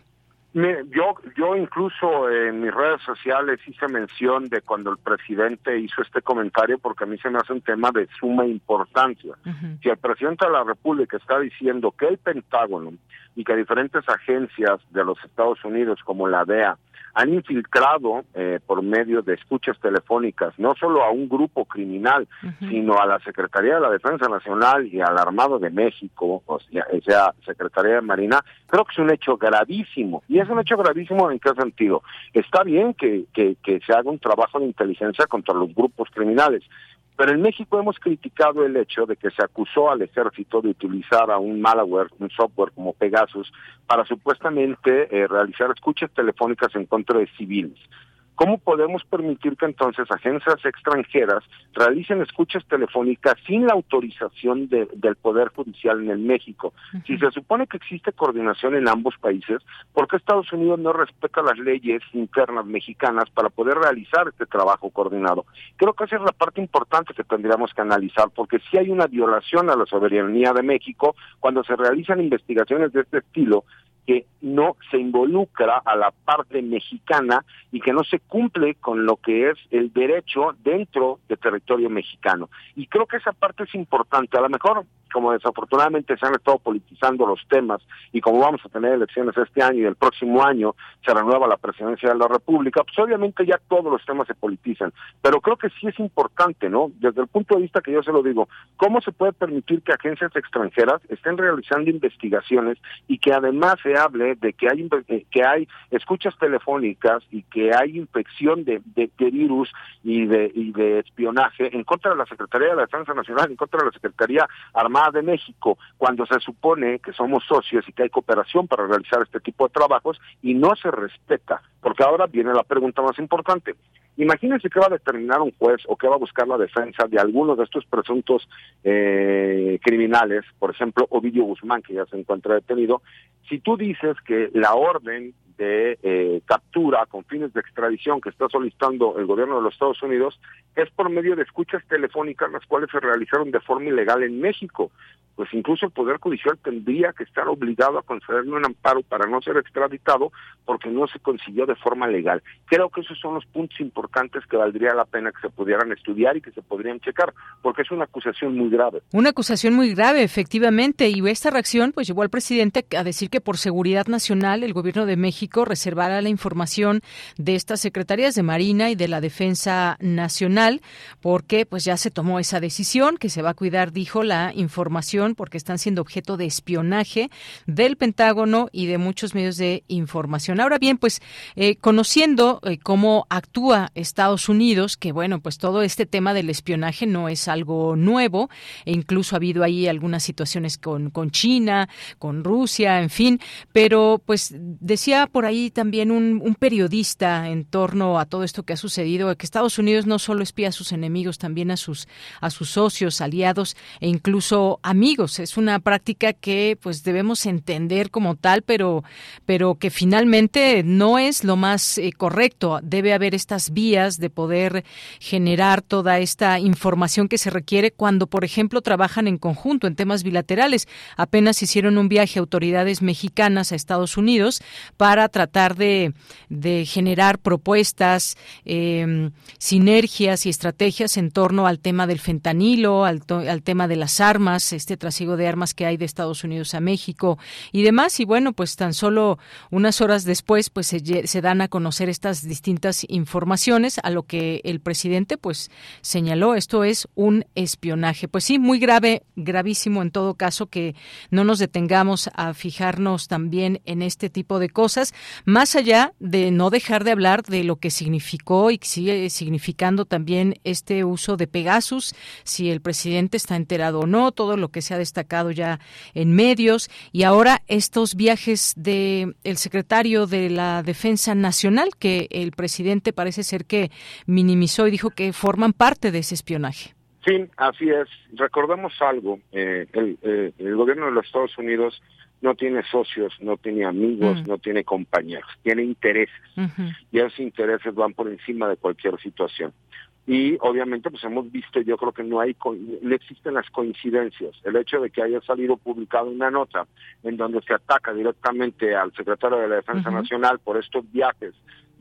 yo, yo incluso en mis redes sociales hice mención de cuando el presidente hizo este comentario porque a mí se me hace un tema de suma importancia. Si el presidente de la República está diciendo que el Pentágono y que diferentes agencias de los Estados Unidos como la DEA han infiltrado eh, por medio de escuchas telefónicas no solo a un grupo criminal, sino a la Secretaría de la Defensa Nacional y al Armado de México, o sea, o sea, Secretaría de Marina, creo que es un hecho gravísimo. ¿Y es un hecho gravísimo en qué sentido? Está bien que, que, que se haga un trabajo de inteligencia contra los grupos criminales, pero en México hemos criticado el hecho de que se acusó al ejército de utilizar a un malware, un software como Pegasus, para supuestamente eh, realizar escuchas telefónicas en contra de civiles. ¿Cómo podemos permitir que entonces agencias extranjeras realicen escuchas telefónicas sin la autorización del Poder Judicial en el México? Si se supone que existe coordinación en ambos países, ¿por qué Estados Unidos no respeta las leyes internas mexicanas para poder realizar este trabajo coordinado? Creo que esa es la parte importante que tendríamos que analizar, porque si hay una violación a la soberanía de México cuando se realizan investigaciones de este estilo que no se involucra a la parte mexicana y que no se cumple con lo que es el derecho dentro del territorio mexicano. Y creo que esa parte es importante. A lo mejor como desafortunadamente se han estado politizando los temas y como vamos a tener elecciones este año y el próximo año se renueva la presidencia de la República, pues obviamente ya todos los temas se politizan, pero creo que sí es importante, ¿no? Desde el punto de vista que yo se lo digo, ¿cómo se puede permitir que agencias extranjeras estén realizando investigaciones y que además se hable de que hay eh, que hay escuchas telefónicas y que hay infección de, de, virus y de, y de espionaje en contra de la Secretaría de la Defensa Nacional, en contra de la Secretaría Armada de México, cuando se supone que somos socios y que hay cooperación para realizar este tipo de trabajos y no se respeta, porque ahora viene la pregunta más importante. Imagínense que va a determinar un juez o que va a buscar la defensa de alguno de estos presuntos eh, criminales, por ejemplo, Ovidio Guzmán, que ya se encuentra detenido, si tú dices que la orden de eh, captura con fines de extradición que está solicitando el gobierno de los Estados Unidos es por medio de escuchas telefónicas las cuales se realizaron de forma ilegal en México. Pues incluso el Poder Judicial tendría que estar obligado a concederle un amparo para no ser extraditado porque no se consiguió de forma legal. Creo que esos son los puntos importantes que valdría la pena que se pudieran estudiar y que se podrían checar, porque es una acusación muy grave. Una acusación muy grave, efectivamente, y esta reacción pues llevó al presidente a decir que por seguridad nacional el gobierno de México reservará la información de estas secretarías de Marina y de la Defensa Nacional, porque pues ya se tomó esa decisión, que se va a cuidar, dijo, la información, porque están siendo objeto de espionaje del Pentágono y de muchos medios de información. Ahora bien, pues eh, conociendo eh, cómo actúa Estados Unidos, que bueno, pues todo este tema del espionaje no es algo nuevo, e incluso ha habido ahí algunas situaciones con, con China, con Rusia, en fin, pero pues decía por ahí también un, periodista en torno a todo esto que ha sucedido, que Estados Unidos no solo espía a sus enemigos, también a sus, a sus socios, aliados e incluso amigos. Es una práctica que pues debemos entender como tal, pero, pero que finalmente no es lo más eh, correcto. Debe haber estas vías de poder generar toda esta información que se requiere cuando, por ejemplo, trabajan en conjunto en temas bilaterales. Apenas hicieron un viaje autoridades mexicanas a Estados Unidos para tratar de, generar propuestas, em, sinergias y estrategias en torno al tema del fentanilo, al, tema de las armas, este trasiego de armas que hay de Estados Unidos a México y demás. Y bueno, pues tan solo unas horas después, pues se dan a conocer estas distintas informaciones a lo que el presidente pues señaló. Esto es un espionaje. Pues sí, muy grave, gravísimo en todo caso que no nos detengamos a fijarnos también en este tipo de cosas. Más allá de no dejar de hablar de lo que significó y sigue significando también este uso de Pegasus, si el presidente está enterado o no, todo lo que se ha destacado ya en medios. Y ahora estos viajes de el secretario de la Defensa Nacional que el presidente parece ser que minimizó y dijo que forman parte de ese espionaje. Sí, así es. Recordemos algo. Eh, el, eh, el gobierno de los Estados Unidos no tiene socios, no tiene amigos, mm. no tiene compañeros, tiene intereses. Y esos intereses van por encima de cualquier situación. y obviamente pues hemos visto, yo creo que no hay no existen las coincidencias. El hecho de que haya salido publicado una nota en donde se ataca directamente al secretario de la Defensa Nacional por estos viajes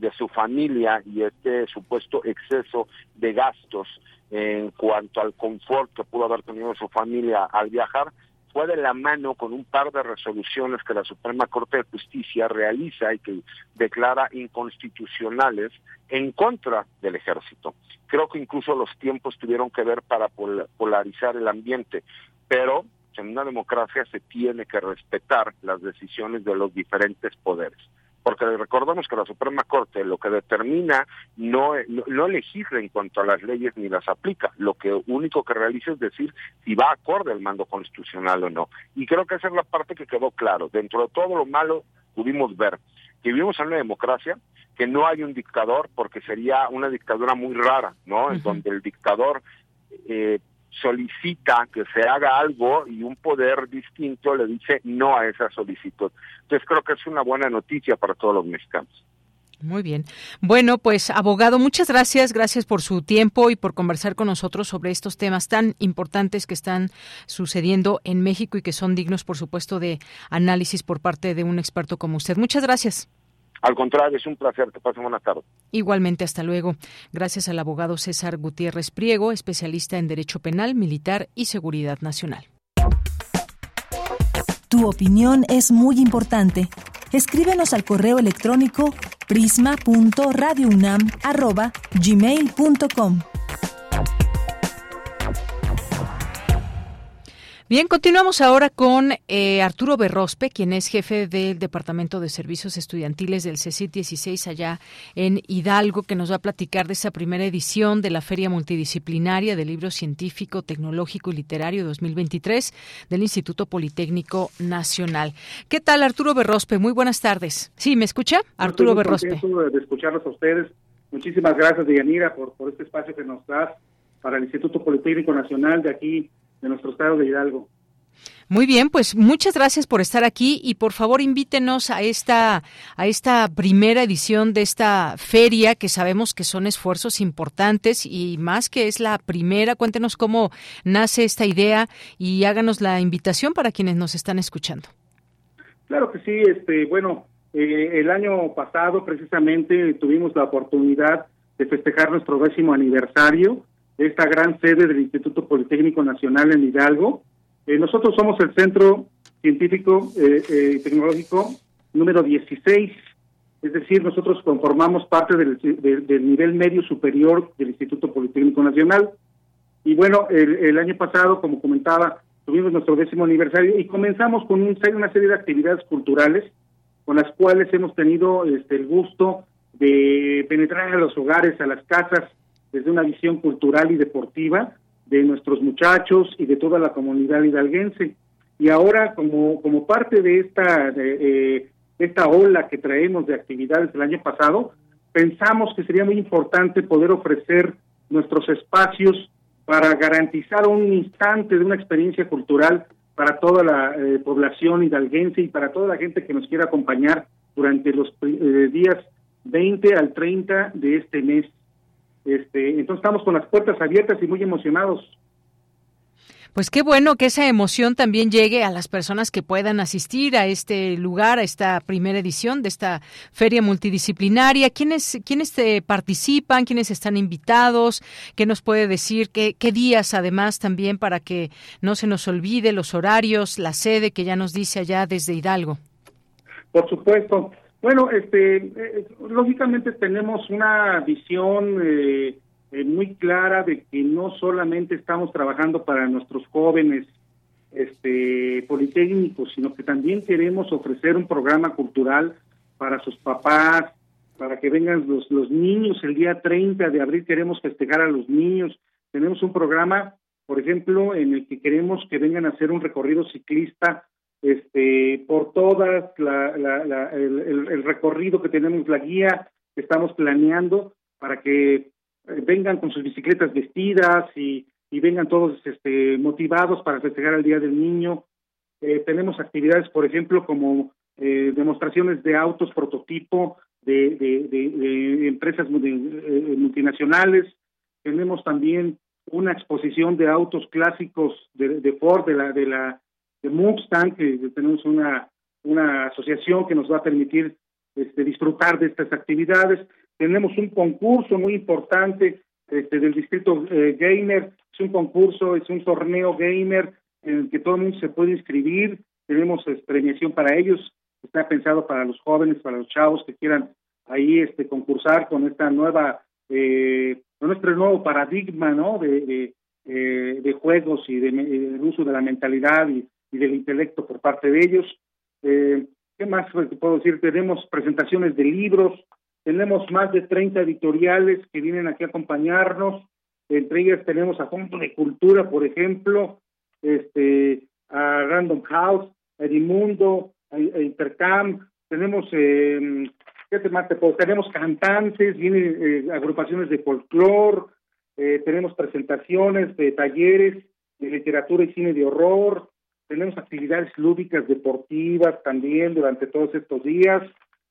de su familia y este supuesto exceso de gastos en cuanto al confort que pudo haber tenido su familia al viajar, fue de la mano con un par de resoluciones que la Suprema Corte de Justicia realiza y que declara inconstitucionales en contra del ejército. Creo que incluso los tiempos tuvieron que ver para polarizar el ambiente, pero en una democracia se tiene que respetar las decisiones de los diferentes poderes porque recordamos que la Suprema Corte lo que determina no, no, legisla en cuanto a las leyes ni las aplica, lo que único que realiza es decir si va acorde al mando constitucional o no. Y creo que esa es la parte que quedó claro. Dentro de todo lo malo pudimos ver que vivimos en una democracia, que no hay un dictador, porque sería una dictadura muy rara, ¿no? En donde el dictador eh, solicita que se haga algo y un poder distinto le dice no a esa solicitud. Entonces creo que es una buena noticia para todos los mexicanos. Muy bien. Bueno, pues abogado, muchas gracias. Gracias por su tiempo y por conversar con nosotros sobre estos temas tan importantes que están sucediendo en México y que son dignos, por supuesto, de análisis por parte de un experto como usted. Muchas gracias. Al contrario, es un placer. Que pasen buenas tardes. Igualmente, hasta luego. Gracias al abogado César Gutiérrez Priego, especialista en Derecho Penal, Militar y Seguridad Nacional. Tu opinión es muy importante. Escríbenos al correo electrónico prisma.radiounam@gmail.com. Bien, continuamos ahora con eh, Arturo Berrospe, quien es jefe del Departamento de Servicios Estudiantiles del CECIT 16 allá en Hidalgo, que nos va a platicar de esa primera edición de la Feria Multidisciplinaria de Libro Científico, Tecnológico y Literario 2023 del Instituto Politécnico Nacional. ¿Qué tal, Arturo Berrospe? Muy buenas tardes. ¿Sí, me escucha? Arturo Berrospe. de escucharlos a ustedes. Muchísimas gracias, Deyanira, por, por este espacio que nos das para el Instituto Politécnico Nacional de aquí de nuestro estado de Hidalgo. Muy bien, pues muchas gracias por estar aquí y por favor invítenos a esta a esta primera edición de esta feria que sabemos que son esfuerzos importantes y más que es la primera, cuéntenos cómo nace esta idea y háganos la invitación para quienes nos están escuchando. Claro que sí, este bueno, eh, el año pasado precisamente tuvimos la oportunidad de festejar nuestro décimo aniversario esta gran sede del Instituto Politécnico Nacional en Hidalgo. Eh, nosotros somos el Centro Científico eh, eh, Tecnológico número 16, es decir, nosotros conformamos parte del, nivel medio superior del Instituto Politécnico Nacional. Y bueno, el, año pasado, como comentaba, tuvimos nuestro décimo aniversario y comenzamos con un, una serie de actividades culturales con las cuales hemos tenido este, el gusto de penetrar a los hogares, a las casas desde una visión cultural y deportiva de nuestros muchachos y de toda la comunidad hidalguense. Y ahora, como, como parte de esta, de, eh, esta ola que traemos de actividades del año pasado, pensamos que sería muy importante poder ofrecer nuestros espacios para garantizar un instante de una experiencia cultural para toda la eh, población hidalguense y para toda la gente que nos quiera acompañar durante los eh, días 20 al 30 de este mes. Este, entonces estamos con las puertas abiertas y muy emocionados. Pues qué bueno que esa emoción también llegue a las personas que puedan asistir a este lugar, a esta primera edición de esta feria multidisciplinaria. ¿Quiénes, quiénes te participan? ¿Quiénes están invitados? ¿Qué nos puede decir? ¿Qué, ¿Qué días además también para que no se nos olvide los horarios, la sede que ya nos dice allá desde Hidalgo? Por supuesto. Bueno, este, eh, lógicamente tenemos una visión eh, eh, muy clara de que no solamente estamos trabajando para nuestros jóvenes este, politécnicos, sino que también queremos ofrecer un programa cultural para sus papás, para que vengan los, los niños el día 30 de abril, queremos festejar a los niños. Tenemos un programa, por ejemplo, en el que queremos que vengan a hacer un recorrido ciclista este, por todas el, recorrido que tenemos, la guía que estamos planeando para que eh, vengan con sus bicicletas vestidas y, vengan todos este, motivados para festejar el Día del Niño. Eh, tenemos actividades, por ejemplo, como eh, demostraciones de autos prototipo de, de, empresas multinacionales. tenemos también una exposición de autos clásicos de, Ford, de la de la de Mustang, que tenemos una una asociación que nos va a permitir este, disfrutar de estas actividades. Tenemos un concurso muy importante este, del distrito eh, gamer, es un concurso, es un torneo gamer en el que todo el mundo se puede inscribir, tenemos este, premiación para ellos, está pensado para los jóvenes, para los chavos que quieran ahí este concursar con esta nueva eh, nuestro nuevo paradigma no de, de, eh, juegos y del uso de la mentalidad y, del intelecto por parte de ellos. Eh, qué más puedo decir tenemos presentaciones de libros tenemos más de 30 editoriales que vienen aquí a acompañarnos. Entre ellas tenemos a Fondo de Cultura por ejemplo este a Random House a Edimundo a, Intercam. Tenemos eh, tenemos cantantes, vienen eh, agrupaciones de folclore, eh, tenemos presentaciones de talleres de literatura y cine de horror, tenemos actividades lúdicas deportivas también durante todos estos días,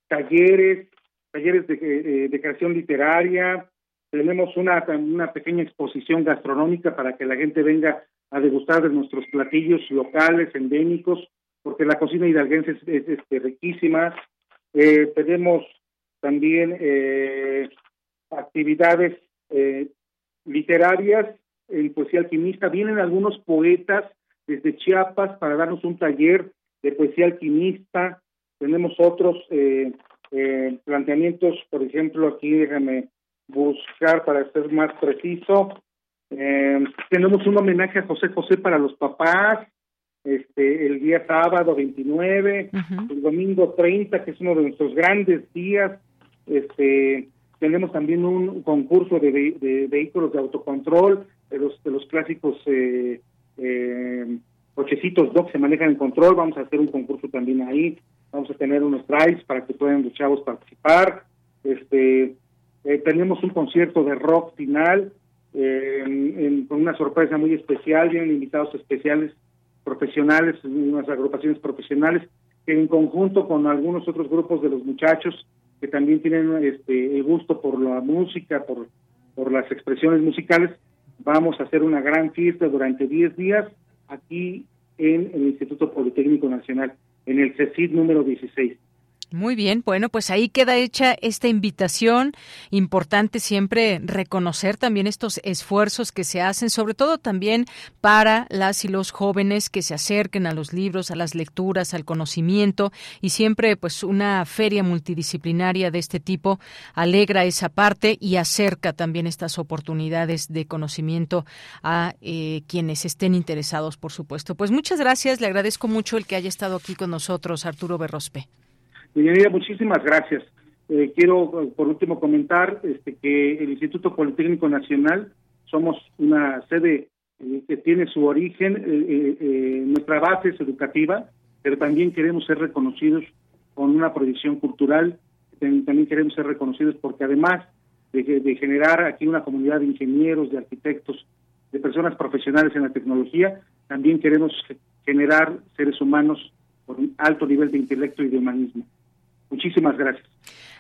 talleres, talleres de, eh, de creación literaria, tenemos una, una pequeña exposición gastronómica para que la gente venga a degustar de nuestros platillos locales, endémicos, porque la cocina hidalguense es, es, es riquísima, eh, tenemos también eh, actividades eh, literarias en poesía alquimista. Vienen algunos poetas desde Chiapas para darnos un taller de poesía alquimista. Tenemos otros eh, planteamientos, por ejemplo, aquí déjame buscar para ser más preciso. tenemos un homenaje a José José para los papás este, el día sábado 29, el domingo 30, que es uno de nuestros grandes días. Este, tenemos también un concurso de, vehículos de autocontrol, de los, de los clásicos eh, eh, cochecitos que se manejan en control. Vamos a hacer un concurso también ahí. Vamos a tener unos drives para que puedan los chavos participar. Este, eh, tenemos un concierto de rock final eh, con una sorpresa muy especial. Vienen invitados especiales profesionales, unas agrupaciones profesionales, que en conjunto con algunos otros grupos de los muchachos que también tienen este gusto por la música, por, por las expresiones musicales, vamos a hacer una gran fiesta durante 10 días aquí en el Instituto Politécnico Nacional, en el CECID número 16. Muy bien, bueno, pues ahí queda hecha esta invitación. Importante siempre reconocer también estos esfuerzos que se hacen, sobre todo también para las y los jóvenes que se acerquen a los libros, a las lecturas, al conocimiento y siempre pues una feria multidisciplinaria de este tipo alegra esa parte y acerca también estas oportunidades de conocimiento a eh, quienes estén interesados, por supuesto. Pues muchas gracias, le agradezco mucho el que haya estado aquí con nosotros, Arturo Berrospe. Señoría, muchísimas gracias. Eh, quiero, por último, comentar este, que el Instituto Politécnico Nacional somos una sede eh, que tiene su origen, eh, nuestra base es educativa, pero también queremos ser reconocidos con una proyección cultural, también queremos ser reconocidos porque además de, de generar aquí una comunidad de ingenieros, de arquitectos, de personas profesionales en la tecnología, también queremos generar seres humanos con un alto nivel de intelecto y de humanismo. Muchísimas gracias.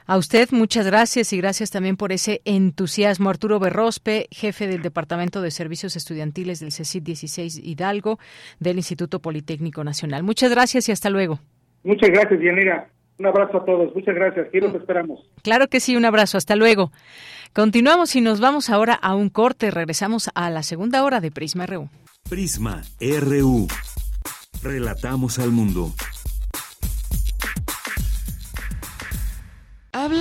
A usted muchas gracias y gracias también por ese entusiasmo. Arturo Berrospe, jefe del Departamento de Servicios Estudiantiles del CECIT 16 Hidalgo del Instituto Politécnico Nacional. Muchas gracias y hasta luego. Muchas gracias, Yanira. Un abrazo a todos. Muchas gracias. Aquí los esperamos. Claro que sí, un abrazo. Hasta luego. Continuamos y nos vamos ahora a un corte. Regresamos a la segunda hora de Prisma RU. Prisma RU. Relatamos al mundo.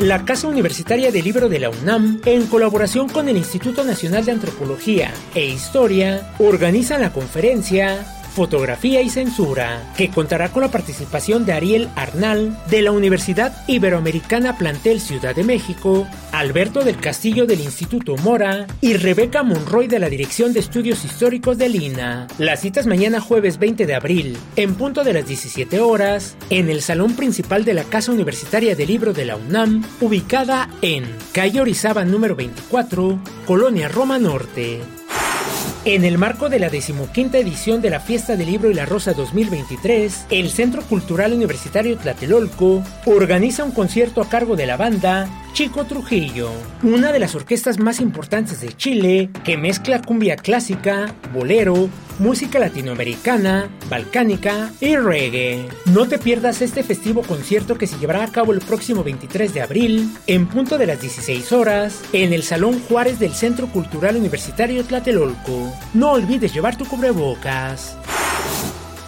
La Casa Universitaria del Libro de la UNAM, en colaboración con el Instituto Nacional de Antropología e Historia, organiza la conferencia Fotografía y Censura, que contará con la participación de Ariel Arnal de la Universidad Iberoamericana Plantel Ciudad de México, Alberto del Castillo del Instituto Mora y Rebeca Monroy de la Dirección de Estudios Históricos de Lina. Las citas mañana jueves 20 de abril, en punto de las 17 horas, en el salón principal de la Casa Universitaria del Libro de la UNAM, ubicada en calle Orizaba número 24, Colonia Roma Norte. En el marco de la decimoquinta edición de la Fiesta del Libro y la Rosa 2023, el Centro Cultural Universitario Tlatelolco organiza un concierto a cargo de la banda Chico Trujillo, una de las orquestas más importantes de Chile que mezcla cumbia clásica, bolero, música latinoamericana, balcánica y reggae. No te pierdas este festivo concierto que se llevará a cabo el próximo 23 de abril, en punto de las 16 horas, en el Salón Juárez del Centro Cultural Universitario Tlatelolco. No olvides llevar tu cubrebocas.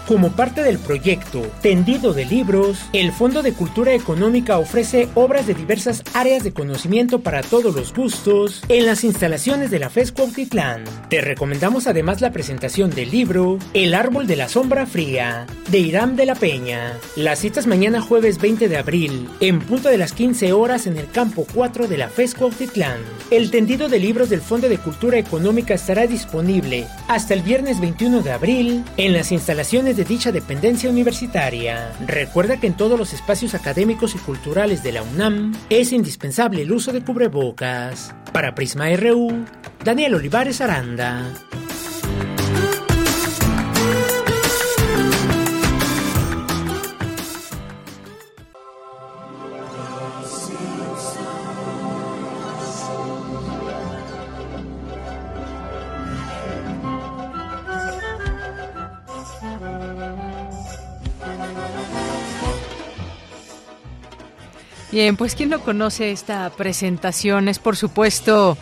Como parte del proyecto Tendido de Libros, el Fondo de Cultura Económica ofrece obras de diversas áreas de conocimiento para todos los gustos en las instalaciones de la FESCO Autitlán. Te recomendamos además la presentación del libro El Árbol de la Sombra Fría, de Irán de la Peña. Las citas mañana jueves 20 de abril, en punto de las 15 horas en el campo 4 de la FESCO Autitlán. El tendido de libros del Fondo de Cultura Económica estará disponible hasta el viernes 21 de abril en las instalaciones de dicha dependencia universitaria. Recuerda que en todos los espacios académicos y culturales de la UNAM es indispensable el uso de cubrebocas. Para Prisma RU, Daniel Olivares Aranda. Bien, pues quien no conoce esta presentación es por supuesto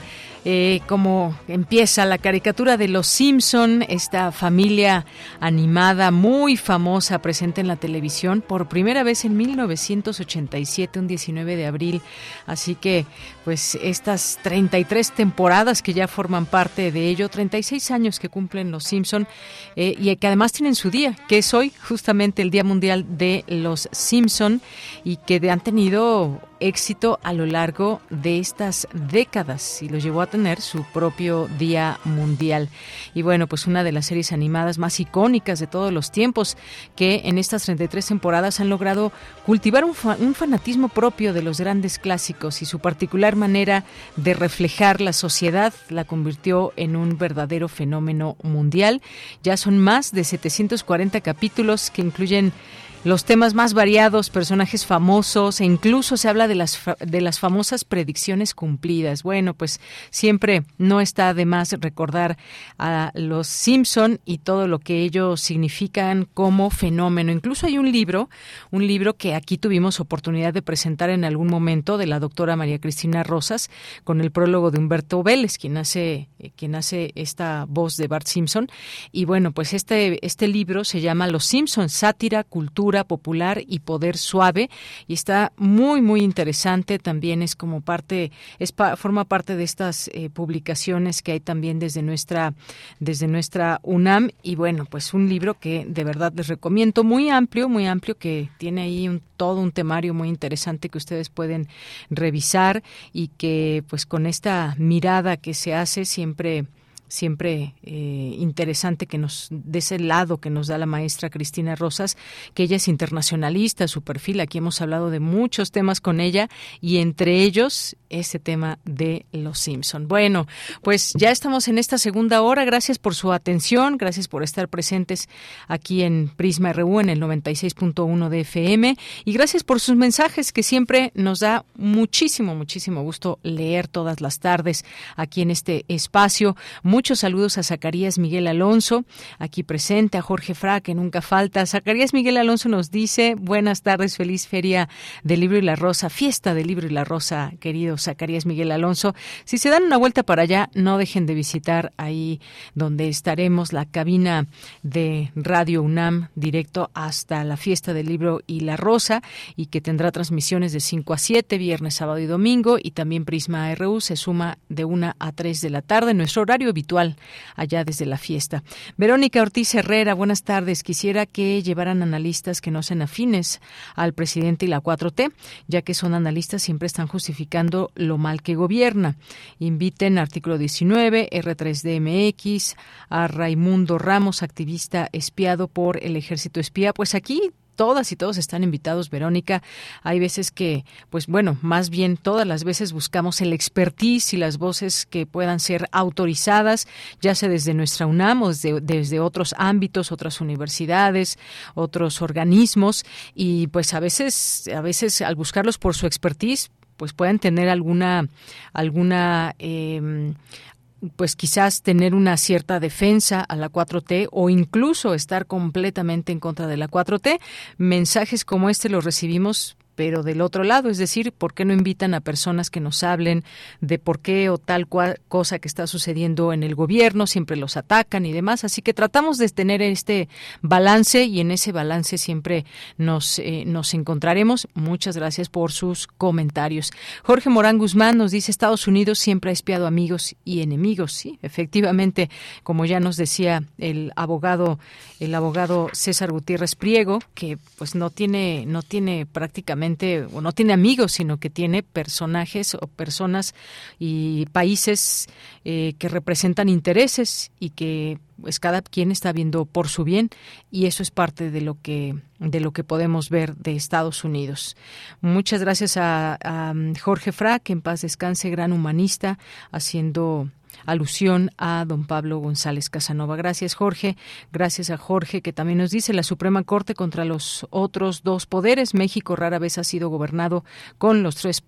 eh, como empieza la caricatura de Los Simpson, esta familia animada muy famosa presente en la televisión por primera vez en 1987, un 19 de abril. Así que, pues estas 33 temporadas que ya forman parte de ello, 36 años que cumplen Los Simpson eh, y que además tienen su día, que es hoy justamente el Día Mundial de Los Simpson y que han tenido éxito a lo largo de estas décadas y lo llevó a tener su propio Día Mundial. Y bueno, pues una de las series animadas más icónicas de todos los tiempos que en estas 33 temporadas han logrado cultivar un, un fanatismo propio de los grandes clásicos y su particular manera de reflejar la sociedad la convirtió en un verdadero fenómeno mundial. Ya son más de 740 capítulos que incluyen los temas más variados, personajes famosos e incluso se habla de las de las famosas predicciones cumplidas. Bueno, pues siempre no está de más recordar a los Simpson y todo lo que ellos significan como fenómeno. Incluso hay un libro, un libro que aquí tuvimos oportunidad de presentar en algún momento de la doctora María Cristina Rosas con el prólogo de Humberto Vélez, quien hace quien hace esta voz de Bart Simpson y bueno, pues este este libro se llama Los Simpsons, sátira, cultura popular y poder suave. Y está muy muy interesante, también es como parte es forma parte de estas eh, publicaciones que hay también desde nuestra desde nuestra UNAM. Y bueno, pues un libro que de verdad les recomiendo muy amplio, muy amplio que tiene ahí un, todo un temario muy interesante que ustedes pueden revisar y que pues con esta mirada que se hace siempre siempre eh, interesante que nos de ese lado que nos da la maestra Cristina Rosas, que ella es internacionalista, su perfil, aquí hemos hablado de muchos temas con ella y entre ellos ese tema de los Simpson. Bueno, pues ya estamos en esta segunda hora, gracias por su atención, gracias por estar presentes aquí en Prisma RU en el 96.1 de FM y gracias por sus mensajes que siempre nos da muchísimo, muchísimo gusto leer todas las tardes aquí en este espacio. Muchos saludos a Zacarías Miguel Alonso, aquí presente, a Jorge Fra, que nunca falta. Zacarías Miguel Alonso nos dice, buenas tardes, feliz feria del libro y la rosa, fiesta del libro y la rosa, querido Zacarías Miguel Alonso. Si se dan una vuelta para allá, no dejen de visitar ahí donde estaremos, la cabina de Radio UNAM, directo hasta la fiesta del libro y la rosa, y que tendrá transmisiones de 5 a 7, viernes, sábado y domingo, y también Prisma RU se suma de 1 a 3 de la tarde, nuestro horario allá desde la fiesta. Verónica Ortiz Herrera, buenas tardes. Quisiera que llevaran analistas que no sean afines al presidente y la 4T, ya que son analistas siempre están justificando lo mal que gobierna. Inviten artículo 19, R3DMX, a Raimundo Ramos, activista espiado por el ejército espía. Pues aquí todas y todos están invitados, Verónica. Hay veces que, pues bueno, más bien todas las veces buscamos el expertise y las voces que puedan ser autorizadas, ya sea desde nuestra UNAM o desde, otros ámbitos, otras universidades, otros organismos, y pues a veces, a veces al buscarlos por su expertise, pues pueden tener alguna alguna eh, pues quizás tener una cierta defensa a la 4T o incluso estar completamente en contra de la 4T. Mensajes como este los recibimos pero del otro lado, es decir, ¿por qué no invitan a personas que nos hablen de por qué o tal cual cosa que está sucediendo en el gobierno? Siempre los atacan y demás, así que tratamos de tener este balance y en ese balance siempre nos, eh, nos encontraremos. Muchas gracias por sus comentarios. Jorge Morán Guzmán nos dice, Estados Unidos siempre ha espiado amigos y enemigos. Sí, efectivamente, como ya nos decía el abogado, el abogado César Gutiérrez Priego, que pues no tiene, no tiene prácticamente o no tiene amigos, sino que tiene personajes o personas y países eh, que representan intereses y que pues cada quien está viendo por su bien y eso es parte de lo que de lo que podemos ver de Estados Unidos. Muchas gracias a, a Jorge Fra, en paz descanse, gran humanista, haciendo alusión a don Pablo González Casanova. Gracias, Jorge. Gracias a Jorge, que también nos dice la Suprema Corte contra los otros dos poderes. México rara vez ha sido gobernado con los tres,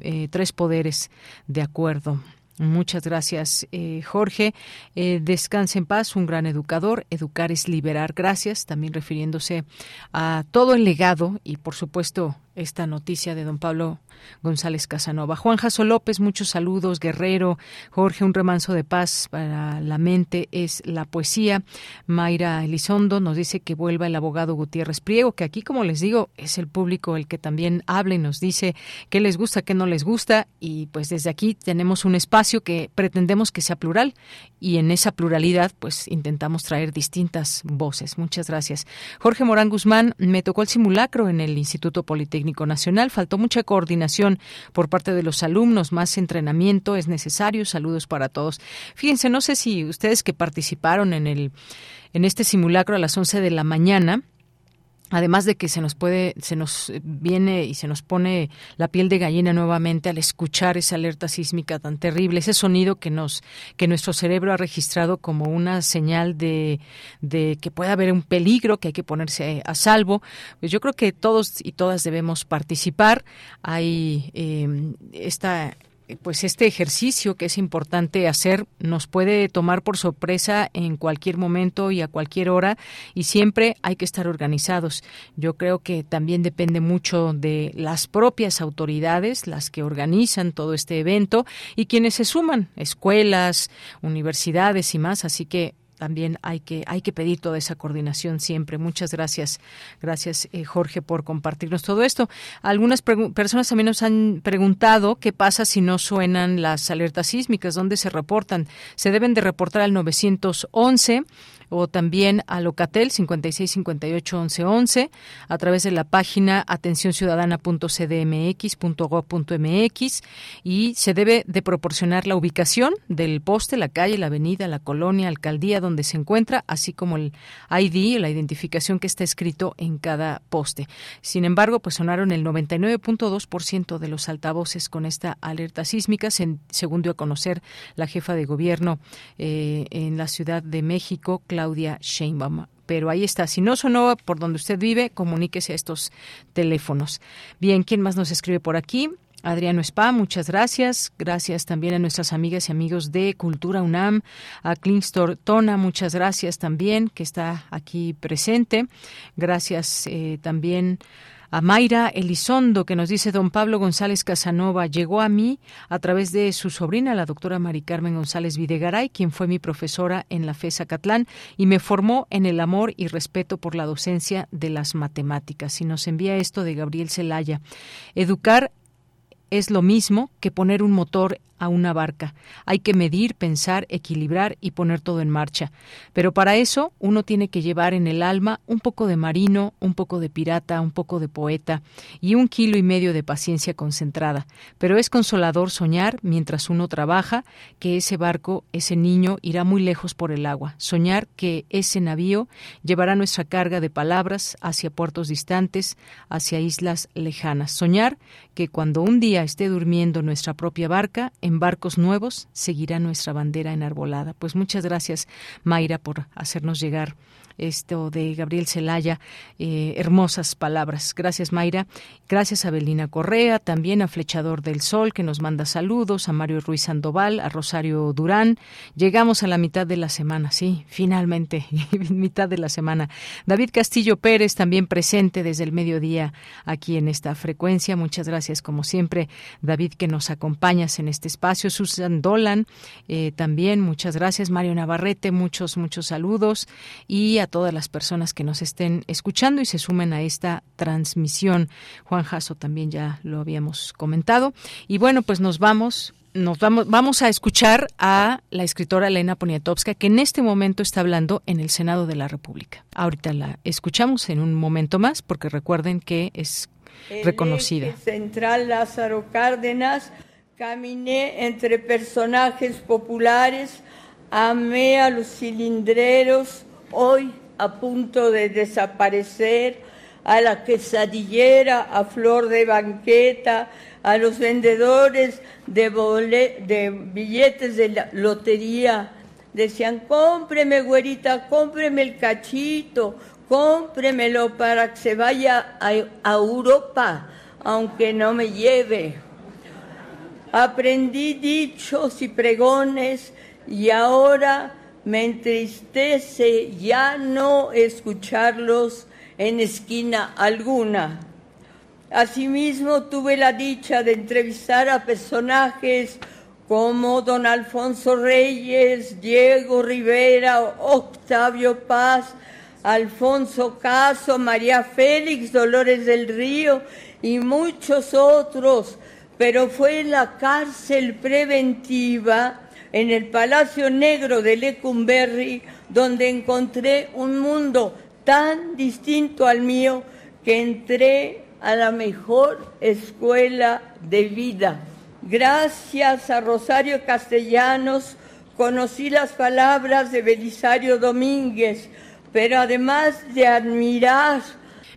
eh, tres poderes de acuerdo. Muchas gracias, eh, Jorge. Eh, descanse en paz, un gran educador. Educar es liberar. Gracias. También refiriéndose a todo el legado y, por supuesto, esta noticia de don Pablo González Casanova. Juan Jaso López, muchos saludos. Guerrero, Jorge, un remanso de paz para la mente es la poesía. Mayra Elizondo nos dice que vuelva el abogado Gutiérrez Priego, que aquí, como les digo, es el público el que también habla y nos dice qué les gusta, qué no les gusta. Y pues desde aquí tenemos un espacio que pretendemos que sea plural y en esa pluralidad pues intentamos traer distintas voces. Muchas gracias. Jorge Morán Guzmán, me tocó el simulacro en el Instituto Politécnico Nacional. Faltó mucha coordinación por parte de los alumnos, más entrenamiento es necesario. Saludos para todos. Fíjense, no sé si ustedes que participaron en el en este simulacro a las 11 de la mañana además de que se nos puede, se nos viene y se nos pone la piel de gallina nuevamente al escuchar esa alerta sísmica tan terrible, ese sonido que nos, que nuestro cerebro ha registrado como una señal de, de que puede haber un peligro, que hay que ponerse a salvo. Pues yo creo que todos y todas debemos participar. Hay eh, esta pues este ejercicio que es importante hacer nos puede tomar por sorpresa en cualquier momento y a cualquier hora y siempre hay que estar organizados. Yo creo que también depende mucho de las propias autoridades, las que organizan todo este evento y quienes se suman, escuelas, universidades y más, así que también hay que hay que pedir toda esa coordinación siempre. Muchas gracias, gracias eh, Jorge por compartirnos todo esto. Algunas personas también nos han preguntado qué pasa si no suenan las alertas sísmicas, dónde se reportan. Se deben de reportar al 911 o también a Locatel 56581111 a través de la página atencionciudadana.cdmx.gov.mx y se debe de proporcionar la ubicación del poste, la calle, la avenida, la colonia, alcaldía donde se encuentra, así como el ID, la identificación que está escrito en cada poste. Sin embargo, pues sonaron el 99.2% de los altavoces con esta alerta sísmica, según dio a conocer la jefa de gobierno eh, en la Ciudad de México, Claudia Sheinbaum pero ahí está. Si no sonó por donde usted vive, comuníquese a estos teléfonos. Bien, ¿quién más nos escribe por aquí? Adriano Spa, muchas gracias. Gracias también a nuestras amigas y amigos de Cultura UNAM, a Klingstor Tona, muchas gracias también, que está aquí presente. Gracias eh, también a Mayra Elizondo, que nos dice don Pablo González Casanova, llegó a mí a través de su sobrina, la doctora Mari Carmen González Videgaray, quien fue mi profesora en la FESA Catlán y me formó en el amor y respeto por la docencia de las matemáticas. Y nos envía esto de Gabriel Celaya. Educar es lo mismo que poner un motor a una barca. Hay que medir, pensar, equilibrar y poner todo en marcha. Pero para eso uno tiene que llevar en el alma un poco de marino, un poco de pirata, un poco de poeta y un kilo y medio de paciencia concentrada. Pero es consolador soñar mientras uno trabaja que ese barco, ese niño irá muy lejos por el agua. Soñar que ese navío llevará nuestra carga de palabras hacia puertos distantes, hacia islas lejanas. Soñar que cuando un día esté durmiendo nuestra propia barca, en barcos nuevos seguirá nuestra bandera enarbolada. Pues muchas gracias, Mayra, por hacernos llegar esto de Gabriel Celaya, eh, hermosas palabras. Gracias, Mayra. Gracias a Belina Correa, también a Flechador del Sol, que nos manda saludos, a Mario Ruiz Sandoval, a Rosario Durán. Llegamos a la mitad de la semana, sí, finalmente, mitad de la semana. David Castillo Pérez, también presente desde el mediodía aquí en esta frecuencia. Muchas gracias, como siempre, David, que nos acompañas en este espacio. Susan Dolan, eh, también, muchas gracias. Mario Navarrete, muchos, muchos saludos. Y a todas las personas que nos estén escuchando y se sumen a esta transmisión. Juan Jasso también ya lo habíamos comentado. Y bueno, pues nos vamos nos vamos, vamos a escuchar a la escritora Elena Poniatowska, que en este momento está hablando en el Senado de la República. Ahorita la escuchamos en un momento más, porque recuerden que es reconocida. En Central Lázaro Cárdenas caminé entre personajes populares, amé a los cilindreros, hoy a punto de desaparecer, a la quesadillera, a flor de banqueta, a los vendedores de, billetes de la lotería. Decían, cómpreme, güerita, cómpreme el cachito, cómpremelo para que se vaya a Europa, aunque no me lleve. Aprendí dichos y pregones y ahora me entristece ya no escucharlos en esquina alguna. Asimismo, tuve la dicha de entrevistar a personajes como don Alfonso Reyes, Diego Rivera, Octavio Paz, Alfonso Caso, María Félix, Dolores del Río y muchos otros, pero fue la cárcel preventiva en el Palacio Negro de Lecumberri, donde encontré un mundo tan distinto al mío que entré a la mejor escuela de vida. Gracias a Rosario Castellanos conocí las palabras de Belisario Domínguez, pero además de admirar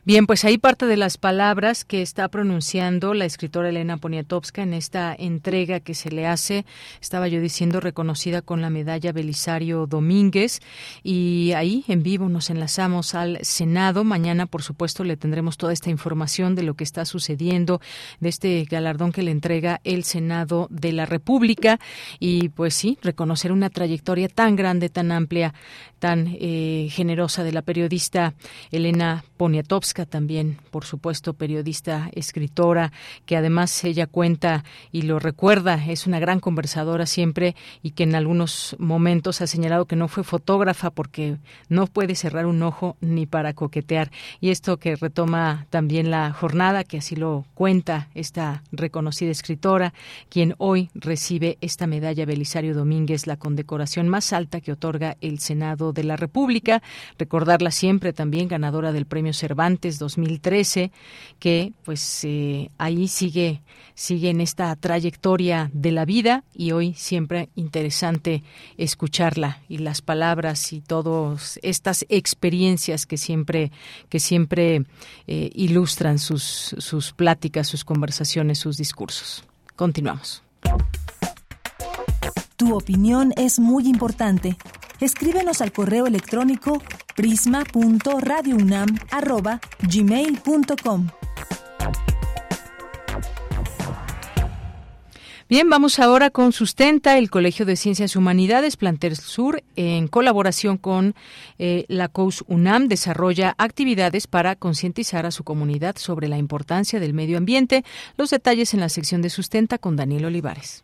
Bien, pues ahí parte de las palabras que está pronunciando la escritora Elena Poniatowska en esta entrega que se le hace, estaba yo diciendo, reconocida con la medalla Belisario Domínguez. Y ahí en vivo nos enlazamos al Senado. Mañana, por supuesto, le tendremos toda esta información de lo que está sucediendo, de este galardón que le entrega el Senado de la República. Y pues sí, reconocer una trayectoria tan grande, tan amplia, tan eh, generosa de la periodista Elena Poniatowska, también, por supuesto, periodista, escritora, que además ella cuenta y lo recuerda, es una gran conversadora siempre y que en algunos momentos ha señalado que no fue fotógrafa porque no puede cerrar un ojo ni para coquetear. Y esto que retoma también la jornada, que así lo cuenta esta reconocida escritora, quien hoy recibe esta medalla Belisario Domínguez, la condecoración más alta que otorga el Senado de la República. Recordarla siempre también ganadora del Premio Cervantes 2013, que pues eh, ahí sigue, sigue en esta trayectoria de la vida y hoy siempre interesante escucharla y las palabras y todas estas experiencias que siempre, que siempre eh, ilustran sus, sus pláticas, sus conversaciones, sus discursos. Continuamos. Tu opinión es muy importante. Escríbenos al correo electrónico prisma.radiounam@gmail.com. Bien, vamos ahora con Sustenta, el Colegio de Ciencias Humanidades Plantel Sur, en colaboración con eh, la COUS UNAM, desarrolla actividades para concientizar a su comunidad sobre la importancia del medio ambiente. Los detalles en la sección de Sustenta con Daniel Olivares.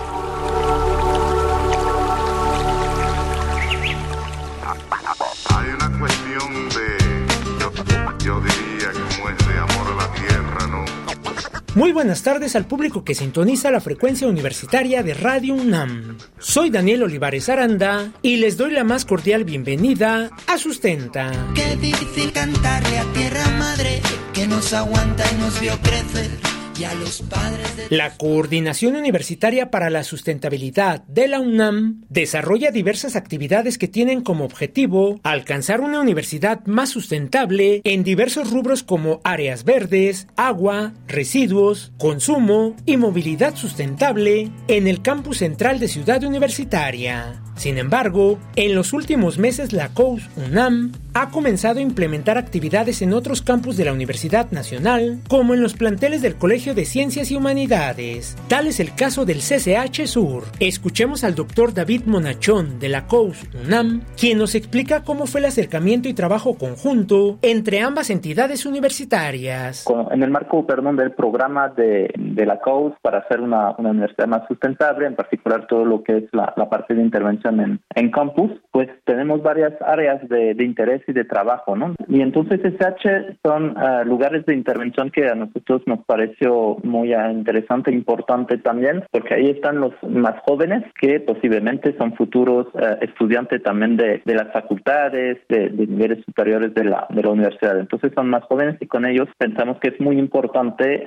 Muy buenas tardes al público que sintoniza la frecuencia universitaria de Radio UNAM. Soy Daniel Olivares Aranda y les doy la más cordial bienvenida a Sustenta. Qué difícil cantarle a tierra madre que nos aguanta y nos vio crecer. La Coordinación Universitaria para la Sustentabilidad de la UNAM desarrolla diversas actividades que tienen como objetivo alcanzar una universidad más sustentable en diversos rubros como áreas verdes, agua, residuos, consumo y movilidad sustentable en el campus central de Ciudad Universitaria. Sin embargo, en los últimos meses la COUS UNAM ha comenzado a implementar actividades en otros campus de la Universidad Nacional, como en los planteles del Colegio de Ciencias y Humanidades. Tal es el caso del CCH Sur. Escuchemos al doctor David Monachón de la COUS UNAM, quien nos explica cómo fue el acercamiento y trabajo conjunto entre ambas entidades universitarias. En el marco, perdón, del programa de, de la COUS para hacer una, universidad más sustentable, en particular todo lo que es la, parte de intervención en, campus, pues tenemos varias áreas de, interés y de trabajo, ¿no? Y entonces SH son uh, lugares de intervención que a nosotros nos pareció muy uh, interesante importante también, porque ahí están los más jóvenes que posiblemente son futuros uh, estudiantes también de, de, las facultades, de, de, niveles superiores de la, de la universidad. Entonces son más jóvenes y con ellos pensamos que es muy importante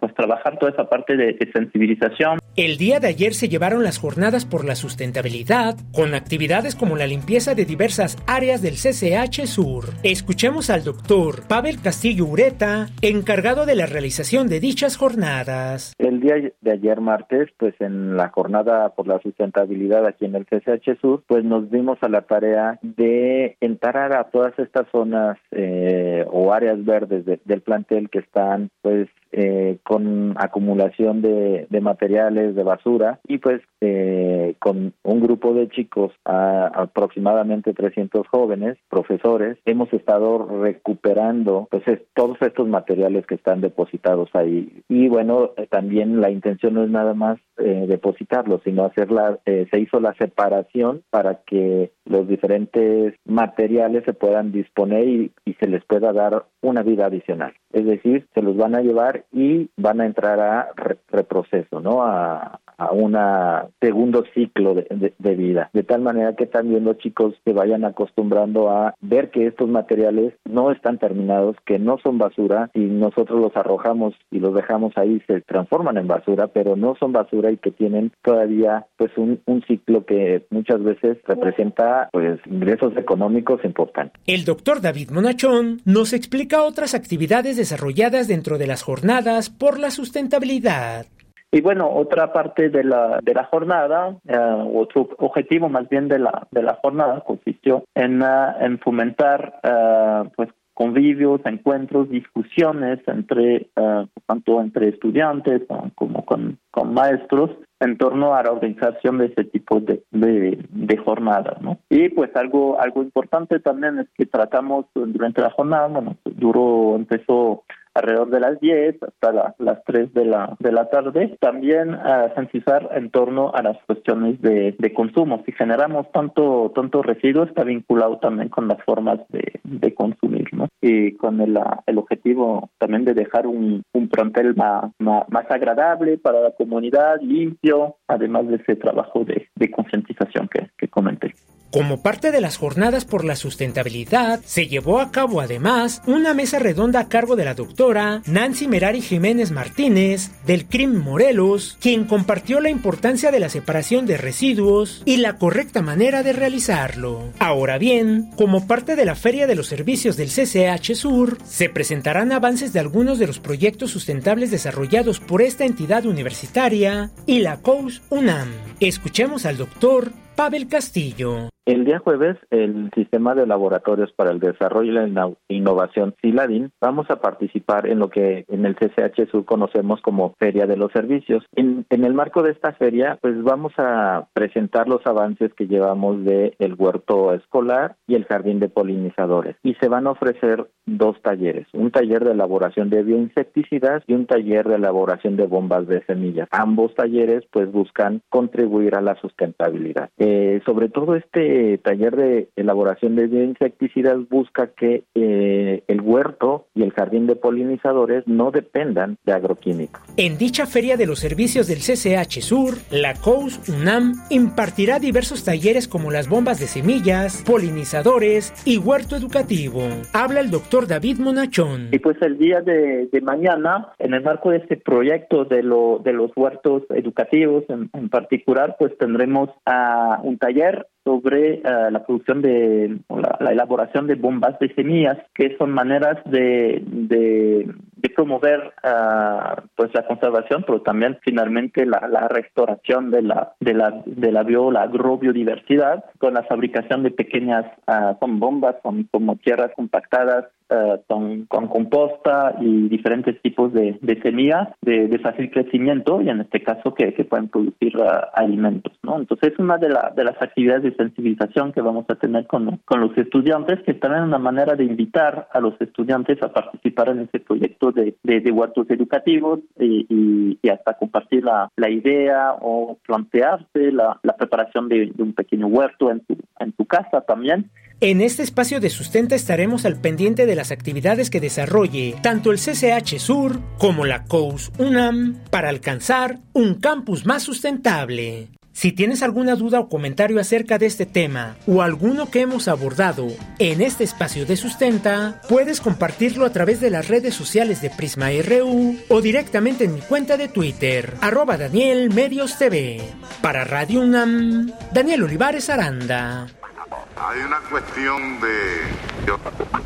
pues trabajar toda esa parte de, de sensibilización. El día de ayer se llevaron las jornadas por la sustentabilidad con actividades como la limpieza de diversas áreas del CCH Sur. Escuchemos al doctor Pavel Castillo Ureta, encargado de la realización de dichas jornadas. El día de ayer martes, pues en la jornada por la sustentabilidad aquí en el CCH Sur, pues nos dimos a la tarea de entrar a todas estas zonas eh, o áreas verdes de, del plantel que están pues eh, con acumulación de, de, materiales de basura. Y pues eh, con un grupo de chicos a, aproximadamente 300 jóvenes profesores hemos estado recuperando pues es, todos estos materiales que están depositados ahí. Y bueno eh, también la intención no es nada más eh, depositarlos sino hacer la se hizo la separación para que los diferentes materiales se puedan disponer y se les pueda dar una vida adicional es decir se los van a llevar y van a entrar a re reproceso, ¿no? A, a un segundo ciclo de, de, vida, de tal manera que también los chicos se vayan acostumbrando a ver que estos materiales no están terminados, que no son basura y nosotros los arrojamos y los dejamos ahí, se transforman en basura, pero no son basura y que tienen todavía pues un, un ciclo que muchas veces representa pues ingresos económicos importantes. El doctor David Monachón nos explica otras actividades desarrolladas dentro de las jornadas por la sustentabilidad. Y bueno, otra parte de la, de la jornada, eh, otro objetivo más bien de la, de la jornada consistió en, en fomentar uh, pues convivios, encuentros, discusiones entre uh, tanto entre estudiantes como con, con, maestros en torno a la organización de ese tipo de, de, de jornadas, ¿no? Y pues algo algo importante también es que tratamos durante la jornada, bueno, duró empezó alrededor de las 10 hasta las 3 de la, de la tarde. También a sensibilizar en torno a las cuestiones de, de, consumo. Si generamos tanto, tanto residuo, está vinculado también con las formas de, de consumir, ¿no? Y con el, el objetivo también de dejar un, un plantel más, más, agradable para la comunidad, limpio, además de ese trabajo de, de concientización que, que comenté. Como parte de las jornadas por la sustentabilidad, se llevó a cabo además una mesa redonda a cargo de la doctora Nancy Merari Jiménez Martínez del CRIM Morelos, quien compartió la importancia de la separación de residuos y la correcta manera de realizarlo. Ahora bien, como parte de la Feria de los Servicios del CCH Sur, se presentarán avances de algunos de los proyectos sustentables desarrollados por esta entidad universitaria y la COUS UNAM. Escuchemos al doctor Pavel Castillo. El día jueves, el Sistema de Laboratorios para el Desarrollo y la Innovación SILADIN, vamos a participar en lo que en el CCH Sur conocemos como Feria de los Servicios. En, el marco de esta feria, pues vamos a presentar los avances que llevamos de el huerto escolar y el jardín de polinizadores. Y se van a ofrecer dos talleres, un taller de elaboración de bioinsecticidas y un taller de elaboración de bombas de semillas. Ambos talleres pues buscan contribuir a la sustentabilidad. Eh, sobre todo este taller de elaboración de insecticidas busca que eh, el huerto y el jardín de polinizadores no dependan de agroquímicos. En dicha feria de los servicios del CCH Sur, la COUS UNAM impartirá diversos talleres como las bombas de semillas, polinizadores y huerto educativo. Habla el doctor David Monachón. Y pues el día de, mañana, en el marco de este proyecto de, lo, de los huertos educativos en, particular, pues tendremos uh, un taller sobre eh, la producción de la, elaboración de bombas de semillas, que son maneras de, de, promover uh, pues la conservación, pero también finalmente la, la restauración de la de la de la, bio, la agrobiodiversidad con la fabricación de pequeñas uh, bombas, son como tierras compactadas uh, con, con, composta y diferentes tipos de, de semillas de, de, fácil crecimiento y en este caso que, que pueden producir alimentos, ¿no? Entonces es una de, la, de las actividades de sensibilización que vamos a tener con, con los estudiantes, que también es una manera de invitar a los estudiantes a participar en este proyecto de, de, huertos educativos y, y, hasta compartir la, la, idea o plantearse la, la preparación de, de, un pequeño huerto en tu, en tu casa también. En este espacio de sustenta estaremos al pendiente de las actividades que desarrolle tanto el CCH Sur como la COUS UNAM para alcanzar un campus más sustentable. Si tienes alguna duda o comentario acerca de este tema o alguno que hemos abordado en este espacio de sustenta, puedes compartirlo a través de las redes sociales de Prisma RU o directamente en mi cuenta de Twitter, arroba Daniel Medios TV. Para Radio UNAM, Daniel Olivares Aranda. Hay una cuestión de, yo,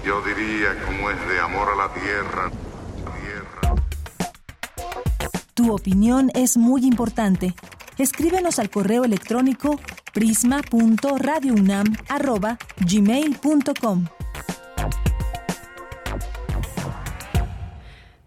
yo diría, como es de amor a la tierra. Tu opinión es muy importante escríbenos al correo electrónico prisma.radiounam@gmail.com.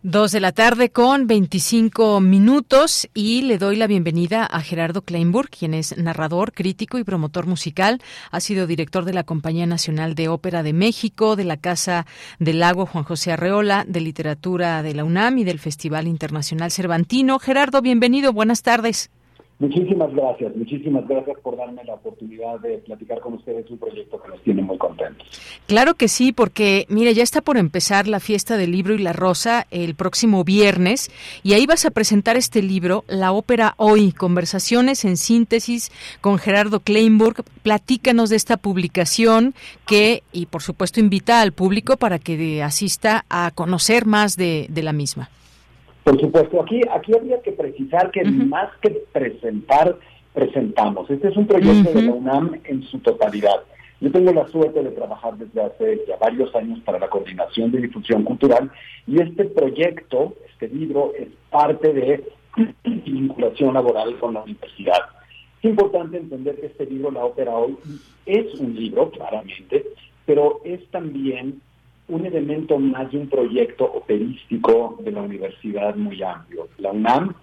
Dos de la tarde con 25 minutos y le doy la bienvenida a Gerardo Kleinburg, quien es narrador, crítico y promotor musical. Ha sido director de la Compañía Nacional de Ópera de México, de la Casa del Lago Juan José Arreola, de Literatura de la UNAM y del Festival Internacional Cervantino. Gerardo, bienvenido, buenas tardes. Muchísimas gracias, muchísimas gracias por darme la oportunidad de platicar con ustedes un proyecto que nos tiene muy contentos. Claro que sí, porque mire, ya está por empezar la fiesta del libro y la rosa el próximo viernes y ahí vas a presentar este libro, La ópera hoy, conversaciones en síntesis con Gerardo Kleinburg. Platícanos de esta publicación que y por supuesto invita al público para que asista a conocer más de, de la misma. Por supuesto, aquí, aquí habría que precisar que más que presentar, presentamos. Este es un proyecto de la UNAM en su totalidad. Yo tengo la suerte de trabajar desde hace ya varios años para la coordinación de difusión cultural y este proyecto, este libro, es parte de vinculación laboral con la universidad. Es importante entender que este libro, La Ópera Hoy, es un libro, claramente, pero es también un elemento más de un proyecto operístico de la universidad muy amplio. La UNAM,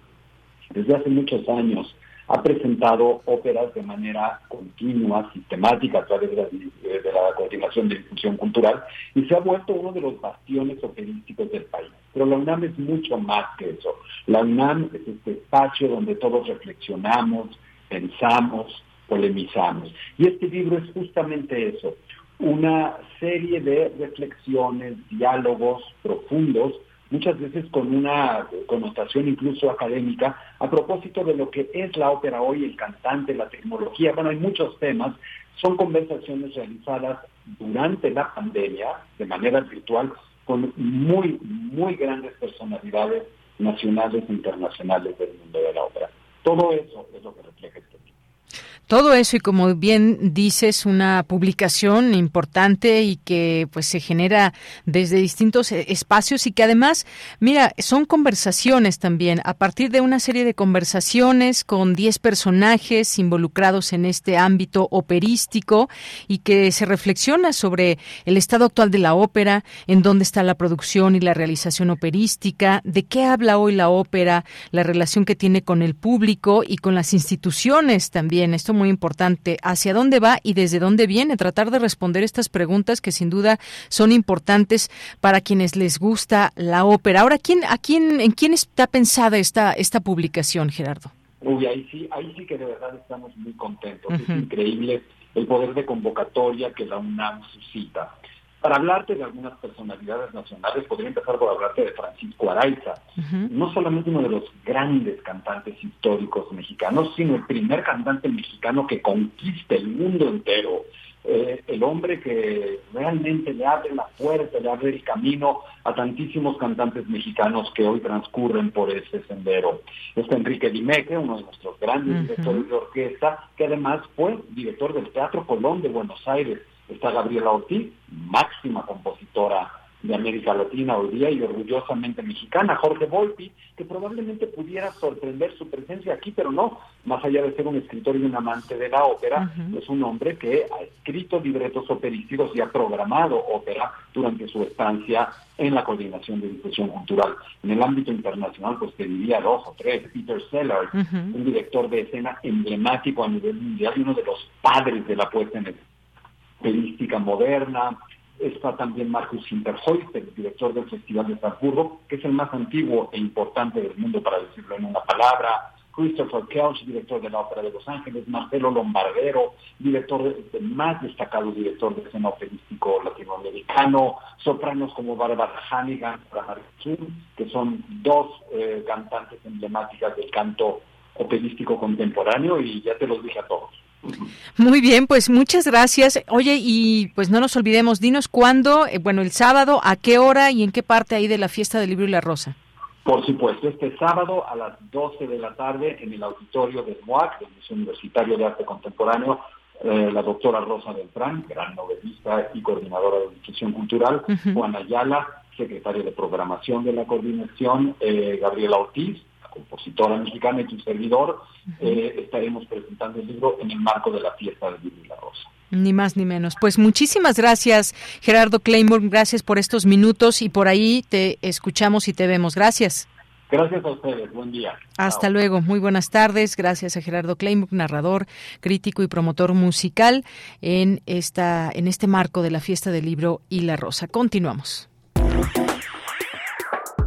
desde hace muchos años, ha presentado óperas de manera continua, sistemática, a través de la, de coordinación de difusión cultural, y se ha vuelto uno de los bastiones operísticos del país. Pero la UNAM es mucho más que eso. La UNAM es este espacio donde todos reflexionamos, pensamos, polemizamos. Y este libro es justamente eso, una serie de reflexiones, diálogos profundos, muchas veces con una connotación incluso académica, a propósito de lo que es la ópera hoy, el cantante, la tecnología. Bueno, hay muchos temas. Son conversaciones realizadas durante la pandemia, de manera virtual, con muy, muy grandes personalidades nacionales e internacionales del mundo de la ópera. Todo eso es lo que refleja este todo eso y como bien dices, una publicación importante y que pues se genera desde distintos eh, espacios y que además, mira, son conversaciones también, a partir de una serie de conversaciones con 10 personajes involucrados en este ámbito operístico y que se reflexiona sobre el estado actual de la ópera, en dónde está la producción y la realización operística, de qué habla hoy la ópera, la relación que tiene con el público y con las instituciones también. Esto muy importante. ¿Hacia dónde va y desde dónde viene? Tratar de responder estas preguntas que sin duda son importantes para quienes les gusta la ópera. Ahora, ¿quién, a quién, ¿en quién está pensada esta, esta publicación, Gerardo? Uy, ahí sí, ahí sí que de verdad estamos muy contentos. Es increíble el poder de convocatoria que la UNAM suscita. Para hablarte de algunas personalidades nacionales, podría empezar por hablarte de Francisco Araiza, no solamente uno de los grandes cantantes históricos mexicanos, sino el primer cantante mexicano que conquista el mundo entero. Eh, el hombre que realmente le abre la puerta, le abre el camino a tantísimos cantantes mexicanos que hoy transcurren por ese sendero. Está Enrique Dimeque, uno de nuestros grandes directores de orquesta, que además fue director del Teatro Colón de Buenos Aires está Gabriela Ortiz, máxima compositora de América Latina hoy día y orgullosamente mexicana, Jorge Volpi, que probablemente pudiera sorprender su presencia aquí, pero no, más allá de ser un escritor y un amante de la ópera, es un hombre que ha escrito libretos operísticos y ha programado ópera durante su estancia en la coordinación de difusión cultural. En el ámbito internacional, pues te diría dos o tres, Peter Sellard, un director de escena emblemático a nivel mundial y uno de los padres de la puesta en escena operística moderna. Está también Marcus Hinterhoist, el director del Festival de Estrasburgo, que es el más antiguo e importante del mundo, para decirlo en una palabra. Christopher Kelch, director de la Ópera de Los Ángeles, Marcelo Lombardero, director de, más destacado director de escena operístico latinoamericano, sopranos como Barbara Hannigan, que son dos eh, cantantes emblemáticas del canto operístico contemporáneo y ya te los dije a todos. Muy bien, pues muchas gracias. Oye, y pues no nos olvidemos, dinos cuándo, eh, bueno, el sábado, a qué hora y en qué parte ahí de la fiesta del libro y la rosa. Por supuesto, este sábado a las 12 de la tarde en el auditorio del MOAC, del Museo Universitario de Arte Contemporáneo, eh, la doctora Rosa Beltrán, gran novelista y coordinadora de difusión cultural, Juan Ayala, secretaria de programación de la coordinación, eh, Gabriela Ortiz, compositora mexicana y tu servidor, eh, estaremos presentando el libro en el marco de la fiesta del libro y la rosa. Ni más ni menos. Pues muchísimas gracias, Gerardo Claymore. Gracias por estos minutos y por ahí te escuchamos y te vemos. Gracias. Gracias a ustedes. Buen día. Hasta luego. Muy buenas tardes. Gracias a Gerardo Claymore, narrador, crítico y promotor musical en esta en este marco de la fiesta del libro y la rosa. Continuamos.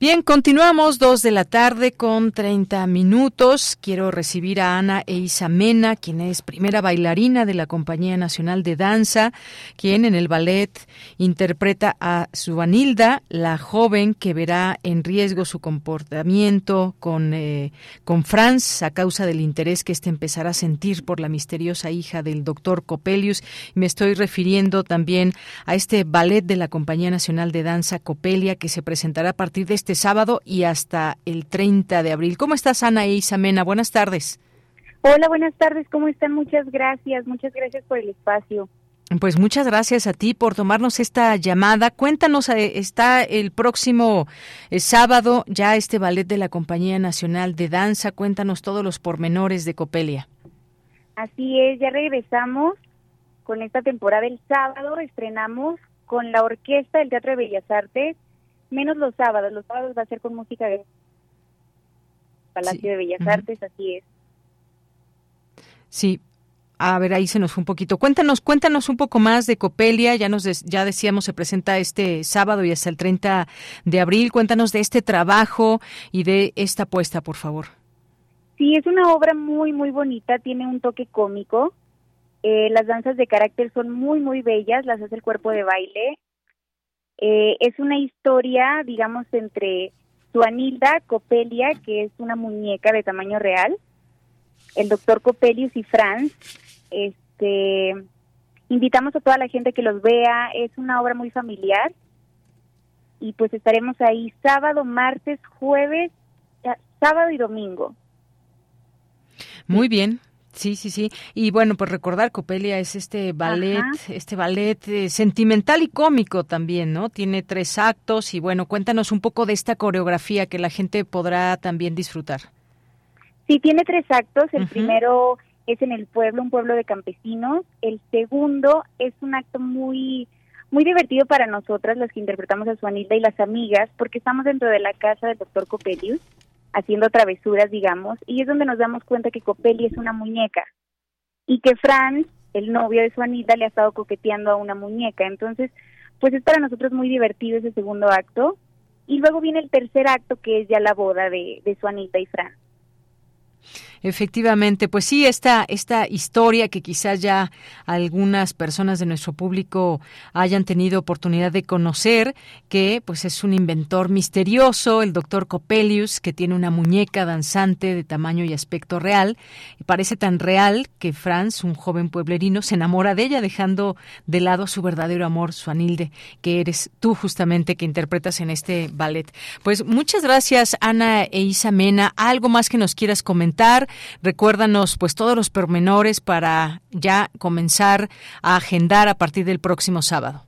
Bien, continuamos dos de la tarde con 30 minutos. Quiero recibir a Ana Eisa Mena, quien es primera bailarina de la Compañía Nacional de Danza, quien en el ballet interpreta a Subanilda, la joven que verá en riesgo su comportamiento con, eh, con Franz a causa del interés que éste empezará a sentir por la misteriosa hija del doctor Copelius. Me estoy refiriendo también a este ballet de la Compañía Nacional de Danza Copelia que se presentará a partir de este este sábado y hasta el 30 de abril. ¿Cómo estás, Ana e Isamena? Buenas tardes. Hola, buenas tardes. ¿Cómo están? Muchas gracias. Muchas gracias por el espacio. Pues muchas gracias a ti por tomarnos esta llamada. Cuéntanos, eh, está el próximo eh, sábado ya este ballet de la Compañía Nacional de Danza. Cuéntanos todos los pormenores de Copelia. Así es, ya regresamos con esta temporada el sábado. Estrenamos con la orquesta del Teatro de Bellas Artes menos los sábados. Los sábados va a ser con música de Palacio de Bellas Artes, así es. Sí. A ver, ahí se nos fue un poquito. Cuéntanos, cuéntanos un poco más de Copelia. Ya nos ya decíamos se presenta este sábado y hasta el 30 de abril. Cuéntanos de este trabajo y de esta apuesta, por favor. Sí, es una obra muy muy bonita. Tiene un toque cómico. Eh, las danzas de carácter son muy muy bellas. Las hace el cuerpo de baile. Eh, es una historia, digamos, entre Suanilda Copelia, que es una muñeca de tamaño real, el doctor Copelius y Franz. Este, invitamos a toda la gente que los vea, es una obra muy familiar. Y pues estaremos ahí sábado, martes, jueves, sábado y domingo. Muy bien, Sí, sí, sí. Y bueno, pues recordar, Copelia es este ballet, este ballet eh, sentimental y cómico también, ¿no? Tiene tres actos y bueno, cuéntanos un poco de esta coreografía que la gente podrá también disfrutar. Sí, tiene tres actos. El primero es en el pueblo, un pueblo de campesinos. El segundo es un acto muy muy divertido para nosotras, las que interpretamos a Suanilda y las amigas, porque estamos dentro de la casa del doctor Copelius haciendo travesuras, digamos, y es donde nos damos cuenta que Copelli es una muñeca y que Franz, el novio de su Anita, le ha estado coqueteando a una muñeca. Entonces, pues es para nosotros muy divertido ese segundo acto. Y luego viene el tercer acto, que es ya la boda de, de su Anita y Franz. Efectivamente, pues sí, esta, esta historia que quizás ya algunas personas de nuestro público hayan tenido oportunidad de conocer, que pues es un inventor misterioso, el doctor Copelius, que tiene una muñeca danzante de tamaño y aspecto real, y parece tan real que Franz, un joven pueblerino, se enamora de ella, dejando de lado su verdadero amor, su Anilde, que eres tú justamente que interpretas en este ballet. Pues muchas gracias, Ana e Isa Mena. ¿Algo más que nos quieras comentar? Recuérdanos pues todos los pormenores para ya comenzar a agendar a partir del próximo sábado.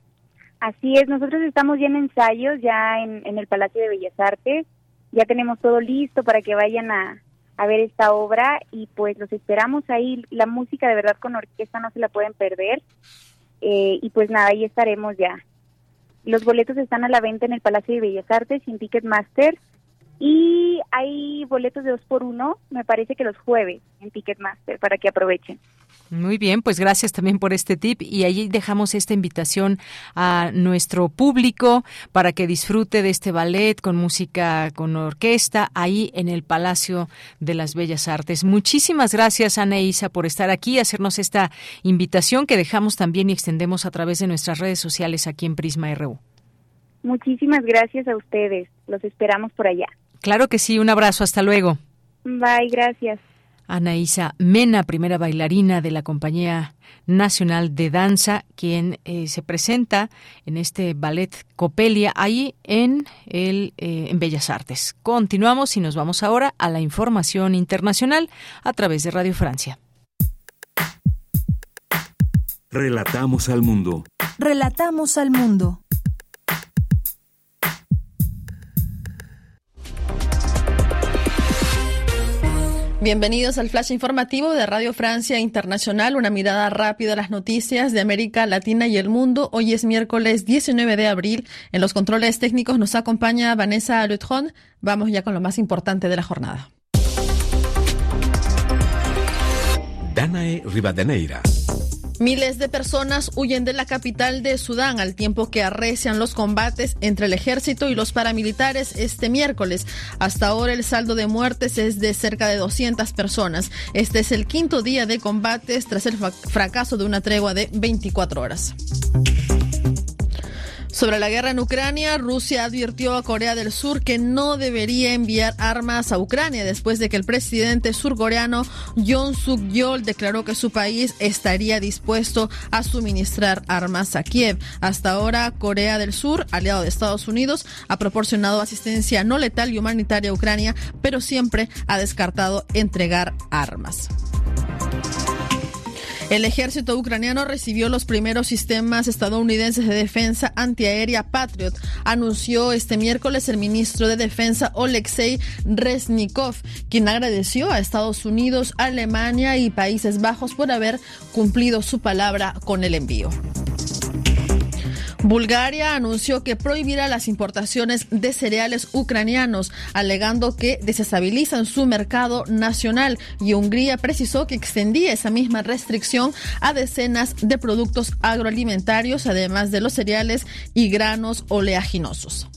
Así es, nosotros estamos ya en ensayos, ya en, el Palacio de Bellas Artes, ya tenemos todo listo para que vayan a, ver esta obra y pues los esperamos ahí. La música de verdad con orquesta no se la pueden perder. Eh, y pues nada, ahí estaremos ya. Los boletos están a la venta en el Palacio de Bellas Artes sin Ticketmaster y hay boletos de dos por uno, me parece que los jueves en Ticketmaster para que aprovechen. Muy bien, pues gracias también por este tip y allí dejamos esta invitación a nuestro público para que disfrute de este ballet con música con orquesta ahí en el Palacio de las Bellas Artes. Muchísimas gracias Ana e Isa por estar aquí, hacernos esta invitación que dejamos también y extendemos a través de nuestras redes sociales aquí en Prisma RU. Muchísimas gracias a ustedes, los esperamos por allá. Claro que sí, un abrazo, hasta luego. Bye, gracias. Anaísa Mena, primera bailarina de la Compañía Nacional de Danza, quien eh, se presenta en este ballet Copelia ahí en, el, eh, en Bellas Artes. Continuamos y nos vamos ahora a la información internacional a través de Radio Francia. Relatamos al mundo. Relatamos al mundo. Bienvenidos al flash informativo de Radio Francia Internacional, una mirada rápida a las noticias de América Latina y el mundo. Hoy es miércoles 19 de abril. En los controles técnicos nos acompaña Vanessa Lutron. Vamos ya con lo más importante de la jornada. Danae Rivadeneira. Miles de personas huyen de la capital de Sudán al tiempo que arrecian los combates entre el ejército y los paramilitares este miércoles. Hasta ahora el saldo de muertes es de cerca de 200 personas. Este es el quinto día de combates tras el fracaso de una tregua de 24 horas. Sobre la guerra en Ucrania, Rusia advirtió a Corea del Sur que no debería enviar armas a Ucrania después de que el presidente surcoreano Yoon Suk Yeol declaró que su país estaría dispuesto a suministrar armas a Kiev. Hasta ahora, Corea del Sur, aliado de Estados Unidos, ha proporcionado asistencia no letal y humanitaria a Ucrania, pero siempre ha descartado entregar armas. El ejército ucraniano recibió los primeros sistemas estadounidenses de defensa antiaérea Patriot, anunció este miércoles el ministro de Defensa Oleksiy Reznikov, quien agradeció a Estados Unidos, Alemania y Países Bajos por haber cumplido su palabra con el envío. Bulgaria anunció que prohibirá las importaciones de cereales ucranianos, alegando que desestabilizan su mercado nacional, y Hungría precisó que extendía esa misma restricción a decenas de productos agroalimentarios, además de los cereales y granos oleaginosos.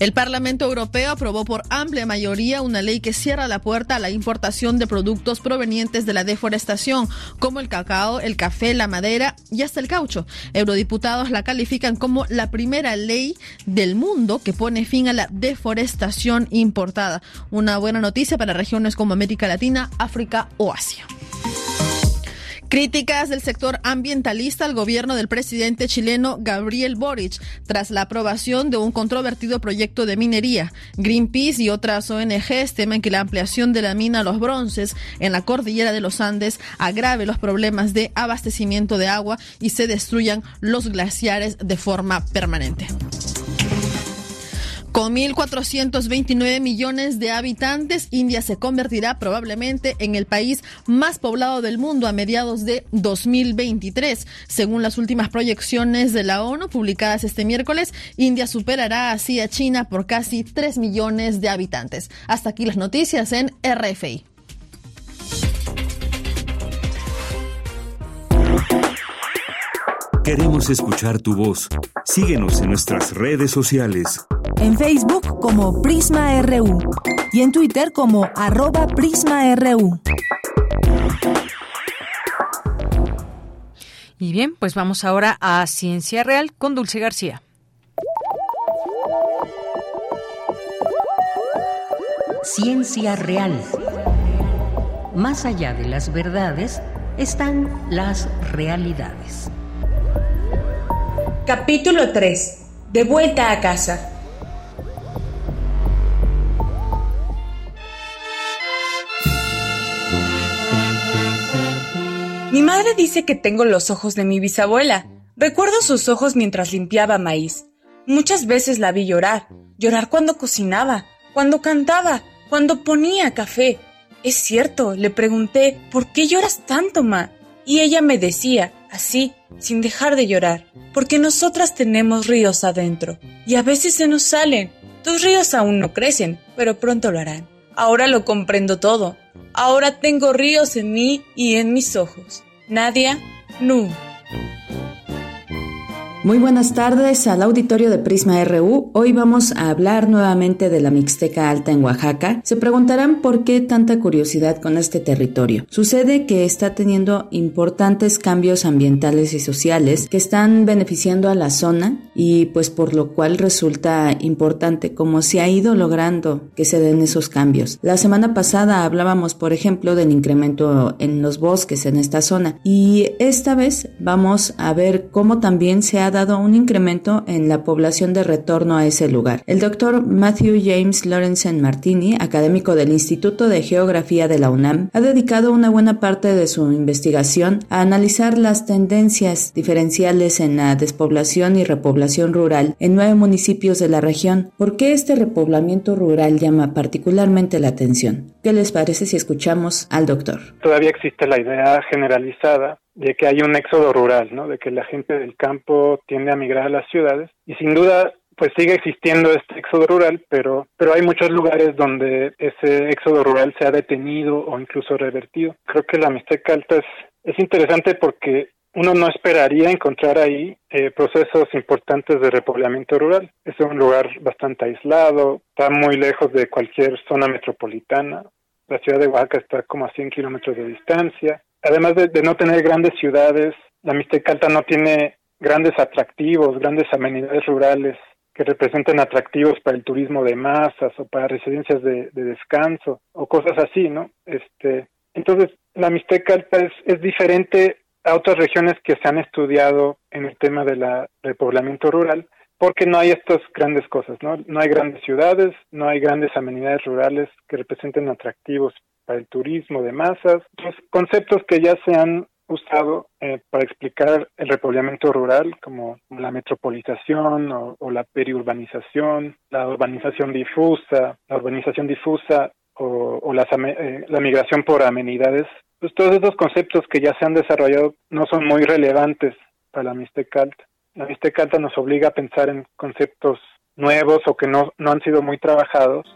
El Parlamento Europeo aprobó por amplia mayoría una ley que cierra la puerta a la importación de productos provenientes de la deforestación, como el cacao, el café, la madera y hasta el caucho. Eurodiputados la califican como la primera ley del mundo que pone fin a la deforestación importada. Una buena noticia para regiones como América Latina, África o Asia. Críticas del sector ambientalista al gobierno del presidente chileno Gabriel Boric tras la aprobación de un controvertido proyecto de minería. Greenpeace y otras ONGs temen que la ampliación de la mina Los Bronces en la cordillera de los Andes agrave los problemas de abastecimiento de agua y se destruyan los glaciares de forma permanente. Con 1.429 millones de habitantes, India se convertirá probablemente en el país más poblado del mundo a mediados de 2023. Según las últimas proyecciones de la ONU publicadas este miércoles, India superará así a China por casi 3 millones de habitantes. Hasta aquí las noticias en RFI. Queremos escuchar tu voz. Síguenos en nuestras redes sociales en Facebook como Prisma RU y en Twitter como arroba PrismaRU. Y bien, pues vamos ahora a Ciencia Real con Dulce García. Ciencia Real. Más allá de las verdades están las realidades. Capítulo 3. De vuelta a casa. Mi madre dice que tengo los ojos de mi bisabuela. Recuerdo sus ojos mientras limpiaba maíz. Muchas veces la vi llorar, llorar cuando cocinaba, cuando cantaba, cuando ponía café. Es cierto, le pregunté, ¿por qué lloras tanto, ma? Y ella me decía, así, sin dejar de llorar, porque nosotras tenemos ríos adentro, y a veces se nos salen. Tus ríos aún no crecen, pero pronto lo harán. Ahora lo comprendo todo. Ahora tengo ríos en mí y en mis ojos. Nadia Nu. Muy buenas tardes al auditorio de Prisma RU. Hoy vamos a hablar nuevamente de la Mixteca Alta en Oaxaca. Se preguntarán por qué tanta curiosidad con este territorio. Sucede que está teniendo importantes cambios ambientales y sociales que están beneficiando a la zona y pues por lo cual resulta importante cómo se ha ido logrando que se den esos cambios. La semana pasada hablábamos, por ejemplo, del incremento en los bosques en esta zona y esta vez vamos a ver cómo también se dado un incremento en la población de retorno a ese lugar. El doctor Matthew James Lorenzen Martini, académico del Instituto de Geografía de la UNAM, ha dedicado una buena parte de su investigación a analizar las tendencias diferenciales en la despoblación y repoblación rural en nueve municipios de la región. ¿Por qué este repoblamiento rural llama particularmente la atención? ¿Qué les parece si escuchamos al doctor? Todavía existe la idea generalizada de que hay un éxodo rural, ¿no? De que la gente del campo tiende a migrar a las ciudades y sin duda pues sigue existiendo este éxodo rural, pero, pero hay muchos lugares donde ese éxodo rural se ha detenido o incluso revertido. Creo que la Mixteca Alta es, es interesante porque uno no esperaría encontrar ahí eh, procesos importantes de repoblamiento rural. Es un lugar bastante aislado, está muy lejos de cualquier zona metropolitana. La ciudad de Oaxaca está como a 100 kilómetros de distancia. Además de, no tener grandes ciudades, la Mixteca Alta no tiene grandes atractivos, grandes amenidades rurales que representen atractivos para el turismo de masas o para residencias de, de descanso o cosas así, ¿no? Este, entonces, la Mixteca Alta es diferente a otras regiones que se han estudiado en el tema del repoblamiento rural, porque no hay estas grandes cosas, ¿no? No hay grandes ciudades, no hay grandes amenidades rurales que representen atractivos para el turismo de masas, conceptos que ya se han usado eh, para explicar el repoblamiento rural, como la metropolización o, o la periurbanización, la urbanización difusa, la urbanización difusa o, o las, eh, la migración por amenidades, pues todos esos conceptos que ya se han desarrollado no son muy relevantes para la Mixteca. La Mixteca nos obliga a pensar en conceptos nuevos o que no, no han sido muy trabajados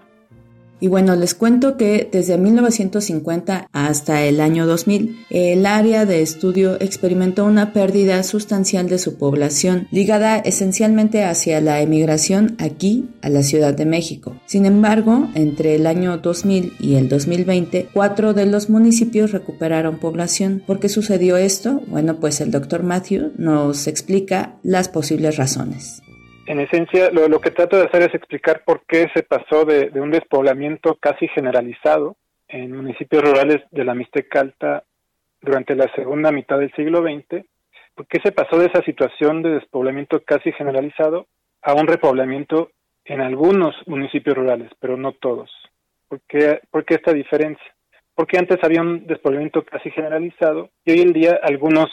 y bueno, les cuento que desde 1950 hasta el año 2000, el área de estudio experimentó una pérdida sustancial de su población, ligada esencialmente hacia la emigración aquí a la Ciudad de México. Sin embargo, entre el año 2000 y el 2020, cuatro de los municipios recuperaron población. ¿Por qué sucedió esto? Bueno, pues el doctor Matthew nos explica las posibles razones en esencia, lo, lo, que trato de hacer es explicar por qué se pasó de, un despoblamiento casi generalizado en municipios rurales de la Mixteca Alta durante la segunda mitad del siglo XX, por qué se pasó de esa situación de despoblamiento casi generalizado a un repoblamiento en algunos municipios rurales, pero no todos. ¿Por qué, por qué esta diferencia? Porque antes había un despoblamiento casi generalizado y hoy en día algunos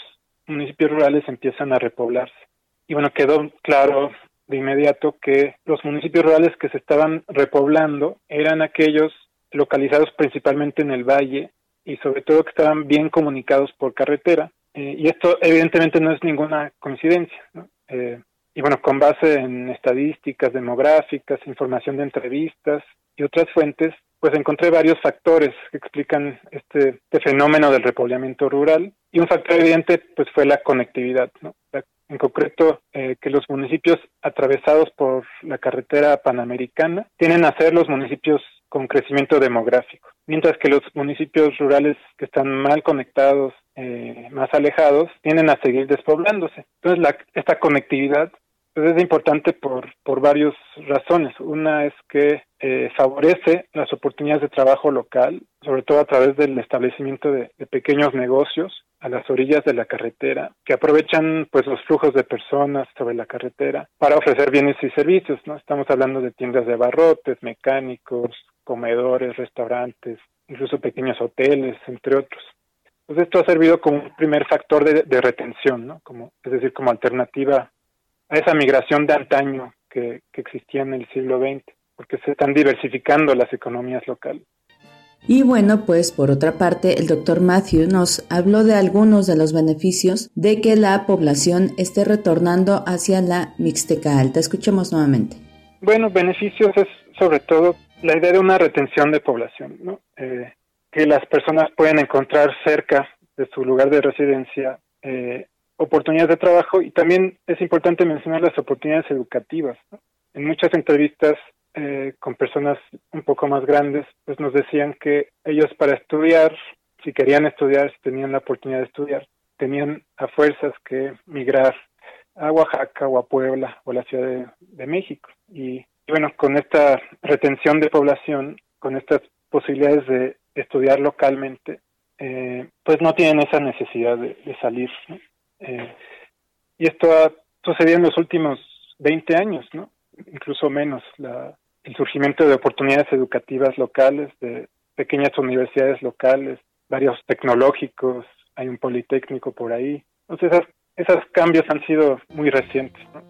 municipios rurales empiezan a repoblarse. Y bueno, quedó claro de inmediato que los municipios rurales que se estaban repoblando eran aquellos localizados principalmente en el valle y sobre todo que estaban bien comunicados por carretera. Eh, y esto evidentemente no es ninguna coincidencia. ¿no? Eh, y bueno, con base en estadísticas demográficas, información de entrevistas y otras fuentes, pues encontré varios factores que explican este, este fenómeno del repoblamiento rural. Y un factor evidente pues fue la conectividad, ¿no? En concreto eh, que los municipios atravesados por la carretera panamericana tienen a ser los municipios con crecimiento demográfico, mientras que los municipios rurales que están mal conectados, eh, más alejados, tienden a seguir despoblándose. Entonces, la, esta conectividad pues, es importante por, por varias razones. Una es que eh, favorece las oportunidades de trabajo local, sobre todo a través del establecimiento de, de pequeños negocios a las orillas de la carretera, que aprovechan pues los flujos de personas sobre la carretera para ofrecer bienes y servicios, ¿no? Estamos hablando de tiendas de barrotes, mecánicos, comedores, restaurantes, incluso pequeños hoteles, entre otros. Pues esto ha servido como un primer factor de, de retención, ¿no? Como, es decir, como alternativa a esa migración de antaño que, que existía en el siglo XX, porque se están diversificando las economías locales. Y bueno, pues por otra parte, el doctor Matthew nos habló de algunos de los beneficios de que la población esté retornando hacia la Mixteca Alta. Escuchemos nuevamente. Bueno, beneficios es sobre todo la idea de una retención de población, ¿no? Eh, que las personas pueden encontrar cerca de su lugar de residencia eh, oportunidades de trabajo y también es importante mencionar las oportunidades educativas. En muchas entrevistas eh, con personas un poco más grandes, pues nos decían que ellos para estudiar, si querían estudiar, si tenían la oportunidad de estudiar, tenían a fuerzas que migrar a Oaxaca o a Puebla o a la Ciudad de, México. Y, bueno, con esta retención de población, con estas posibilidades de estudiar localmente, eh, pues no tienen esa necesidad de, salir. Eh, y esto ha sucedido en los últimos 20 años, ¿no? incluso menos. La, el surgimiento de oportunidades educativas locales, de pequeñas universidades locales, varios tecnológicos, hay un politécnico por ahí. Entonces, esos, cambios han sido muy recientes. ¿no?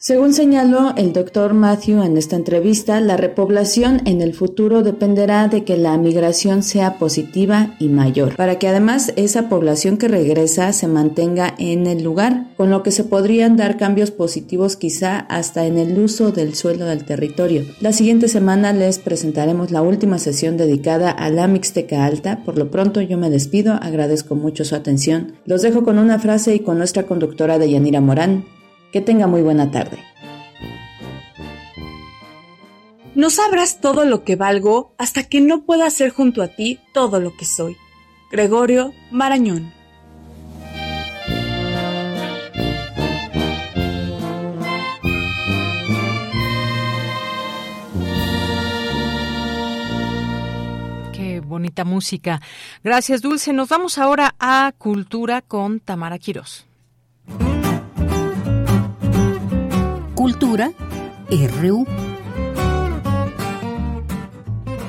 Según señaló el doctor Matthew en esta entrevista, la repoblación en el futuro dependerá de que la migración sea positiva y mayor, para que además esa población que regresa se mantenga en el lugar, con lo que se podrían dar cambios positivos quizá hasta en el uso del suelo del territorio. La siguiente semana les presentaremos la última sesión dedicada a la Mixteca Alta. Por lo pronto yo me despido, agradezco mucho su atención. Los dejo con una frase y con nuestra conductora de Yanira Morán. Que tenga muy buena tarde. No sabrás todo lo que valgo hasta que no pueda hacer junto a ti todo lo que soy. Gregorio Marañón. Qué bonita música. Gracias, Dulce. Nos vamos ahora a Cultura con Tamara Quirós. Cultura RU.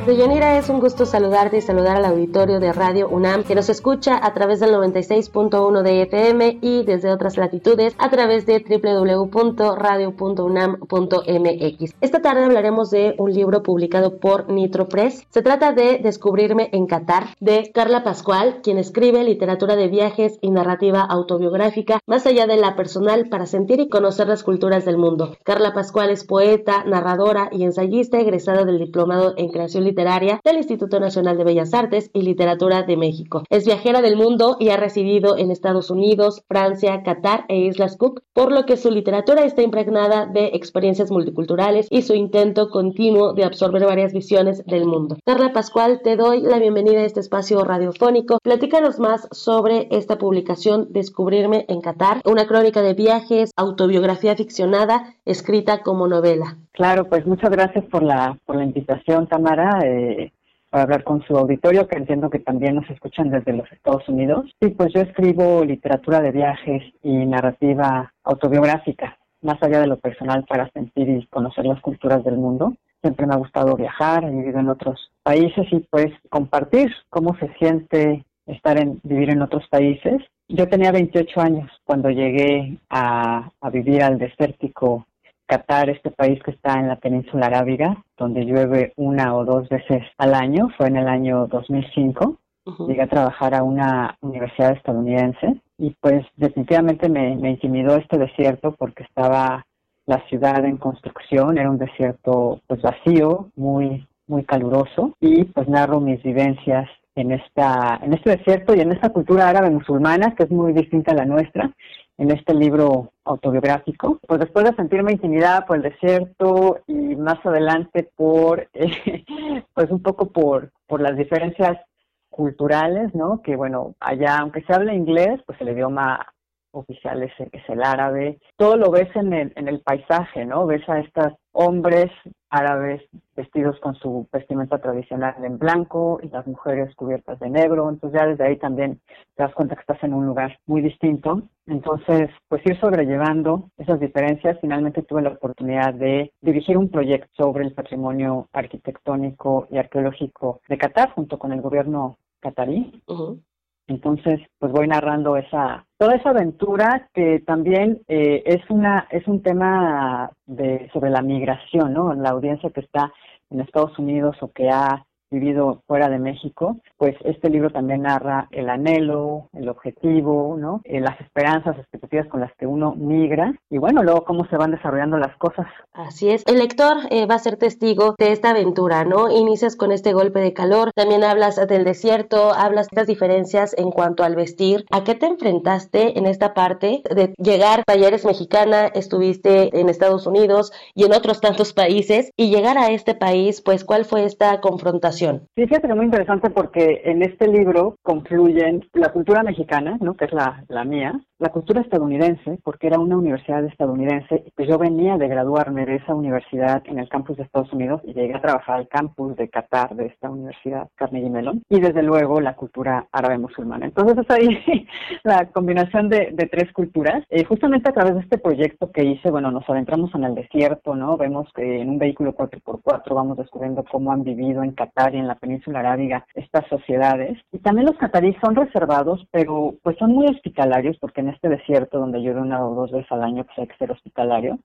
Deyanira, es un gusto saludarte y saludar al auditorio de Radio UNAM que nos escucha a través del 96.1 de FM y desde otras latitudes a través de www.radio.unam.mx. Esta tarde hablaremos de un libro publicado por Nitro Press. Se trata de Descubrirme en Qatar de Carla Pascual, quien escribe literatura de viajes y narrativa autobiográfica más allá de la personal para sentir y conocer las culturas del mundo. Carla Pascual es poeta, narradora y ensayista egresada del diplomado en creación literaria del Instituto Nacional de Bellas Artes y Literatura de México. Es viajera del mundo y ha residido en Estados Unidos, Francia, Qatar e Islas Cook, por lo que su literatura está impregnada de experiencias multiculturales y su intento continuo de absorber varias visiones del mundo. Carla Pascual, te doy la bienvenida a este espacio radiofónico. Platícanos más sobre esta publicación Descubrirme en Qatar, una crónica de viajes, autobiografía ficcionada, escrita como novela. Claro, pues muchas gracias por la, por la invitación, Tamara, eh, para hablar con su auditorio, que entiendo que también nos escuchan desde los Estados Unidos. Sí, pues yo escribo literatura de viajes y narrativa autobiográfica, más allá de lo personal, para sentir y conocer las culturas del mundo. Siempre me ha gustado viajar, he vivido en otros países y pues compartir cómo se siente estar en vivir en otros países. Yo tenía 28 años cuando llegué a, a vivir al desértico Qatar, este país que está en la península arábiga, donde llueve una o dos veces al año, fue en el año 2005. Llegué a trabajar a una universidad estadounidense y pues definitivamente me, me intimidó este desierto porque estaba la ciudad en construcción, era un desierto pues vacío, muy muy caluroso y pues narro mis vivencias en esta en este desierto y en esta cultura árabe musulmana que es muy distinta a la nuestra en este libro autobiográfico, pues después de sentirme intimidada por el desierto y más adelante por, pues un poco por, por las diferencias culturales, ¿no? Que bueno, allá, aunque se hable inglés, pues el idioma oficial es, es, el árabe. Todo lo ves en el, en el paisaje, ¿no? Ves a estos hombres árabes vestidos con su vestimenta tradicional en blanco y las mujeres cubiertas de negro. Entonces ya desde ahí también te das cuenta que estás en un lugar muy distinto. Entonces, pues ir sobrellevando esas diferencias, finalmente tuve la oportunidad de dirigir un proyecto sobre el patrimonio arquitectónico y arqueológico de Qatar junto con el gobierno catarí. Entonces, pues voy narrando esa toda esa aventura que también eh, es una es un tema de sobre la migración, ¿no? La audiencia que está en Estados Unidos o que ha vivido fuera de México, pues este libro también narra el anhelo, el objetivo, ¿no? Eh, las esperanzas, expectativas con las que uno migra y bueno, luego cómo se van desarrollando las cosas. Así es, el lector eh, va a ser testigo de esta aventura, ¿no? Inicias con este golpe de calor, también hablas del desierto, hablas de las diferencias en cuanto al vestir. ¿A qué te enfrentaste en esta parte de llegar Talleres Mexicana, estuviste en Estados Unidos y en otros tantos países y llegar a este país, pues cuál fue esta confrontación? Sí, fíjate que muy interesante porque en este libro confluyen la cultura mexicana, ¿no? que es la, la mía, la cultura estadounidense, porque era una universidad estadounidense, y pues yo venía de graduarme de esa universidad en el campus de Estados Unidos y llegué a trabajar al campus de Qatar de esta universidad, Carnegie Mellon, y desde luego la cultura árabe musulmana. Entonces es ahí la combinación de, de tres culturas. Eh, justamente a través de este proyecto que hice, bueno, nos adentramos en el desierto, ¿no? Vemos que en un vehículo 4x4 vamos descubriendo cómo han vivido en Qatar y en la península arábiga estas sociedades. Y también los cataríes son reservados, pero pues son muy hospitalarios porque este desierto donde llueve una o dos veces al año, pues hay que ser hospitalario.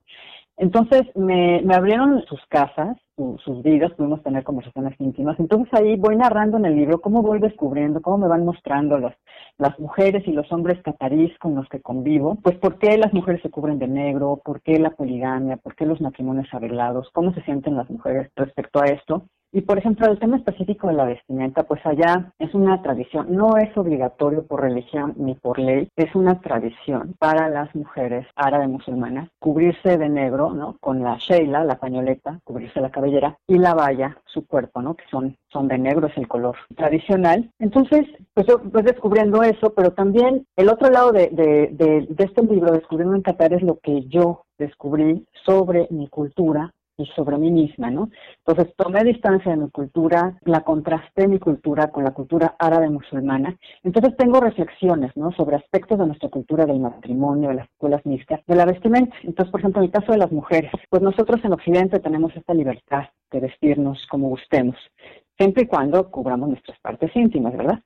Entonces me, me abrieron sus casas, sus vidas, pudimos tener conversaciones íntimas. Entonces ahí voy narrando en el libro cómo voy descubriendo, cómo me van mostrando los, las mujeres y los hombres catarís con los que convivo, pues por qué las mujeres se cubren de negro, por qué la poligamia, por qué los matrimonios arreglados, cómo se sienten las mujeres respecto a esto. Y por ejemplo, el tema específico de la vestimenta, pues allá es una tradición, no es obligatorio por religión ni por ley, es una tradición para las mujeres árabes musulmanas cubrirse de negro, ¿no? Con la sheila, la pañoleta, cubrirse la cabellera y la valla, su cuerpo, ¿no? Que son, son de negro, es el color tradicional. Entonces, pues yo voy descubriendo eso, pero también el otro lado de, de, de, de este libro, Descubriendo en Qatar, es lo que yo descubrí sobre mi cultura y sobre mí misma, ¿no? Entonces tomé distancia de mi cultura, la contrasté mi cultura con la cultura árabe musulmana. Entonces tengo reflexiones, ¿no? Sobre aspectos de nuestra cultura del matrimonio, de las escuelas mixtas, de la vestimenta. Entonces, por ejemplo, en el caso de las mujeres, pues nosotros en Occidente tenemos esta libertad de vestirnos como gustemos, siempre y cuando cubramos nuestras partes íntimas, ¿verdad?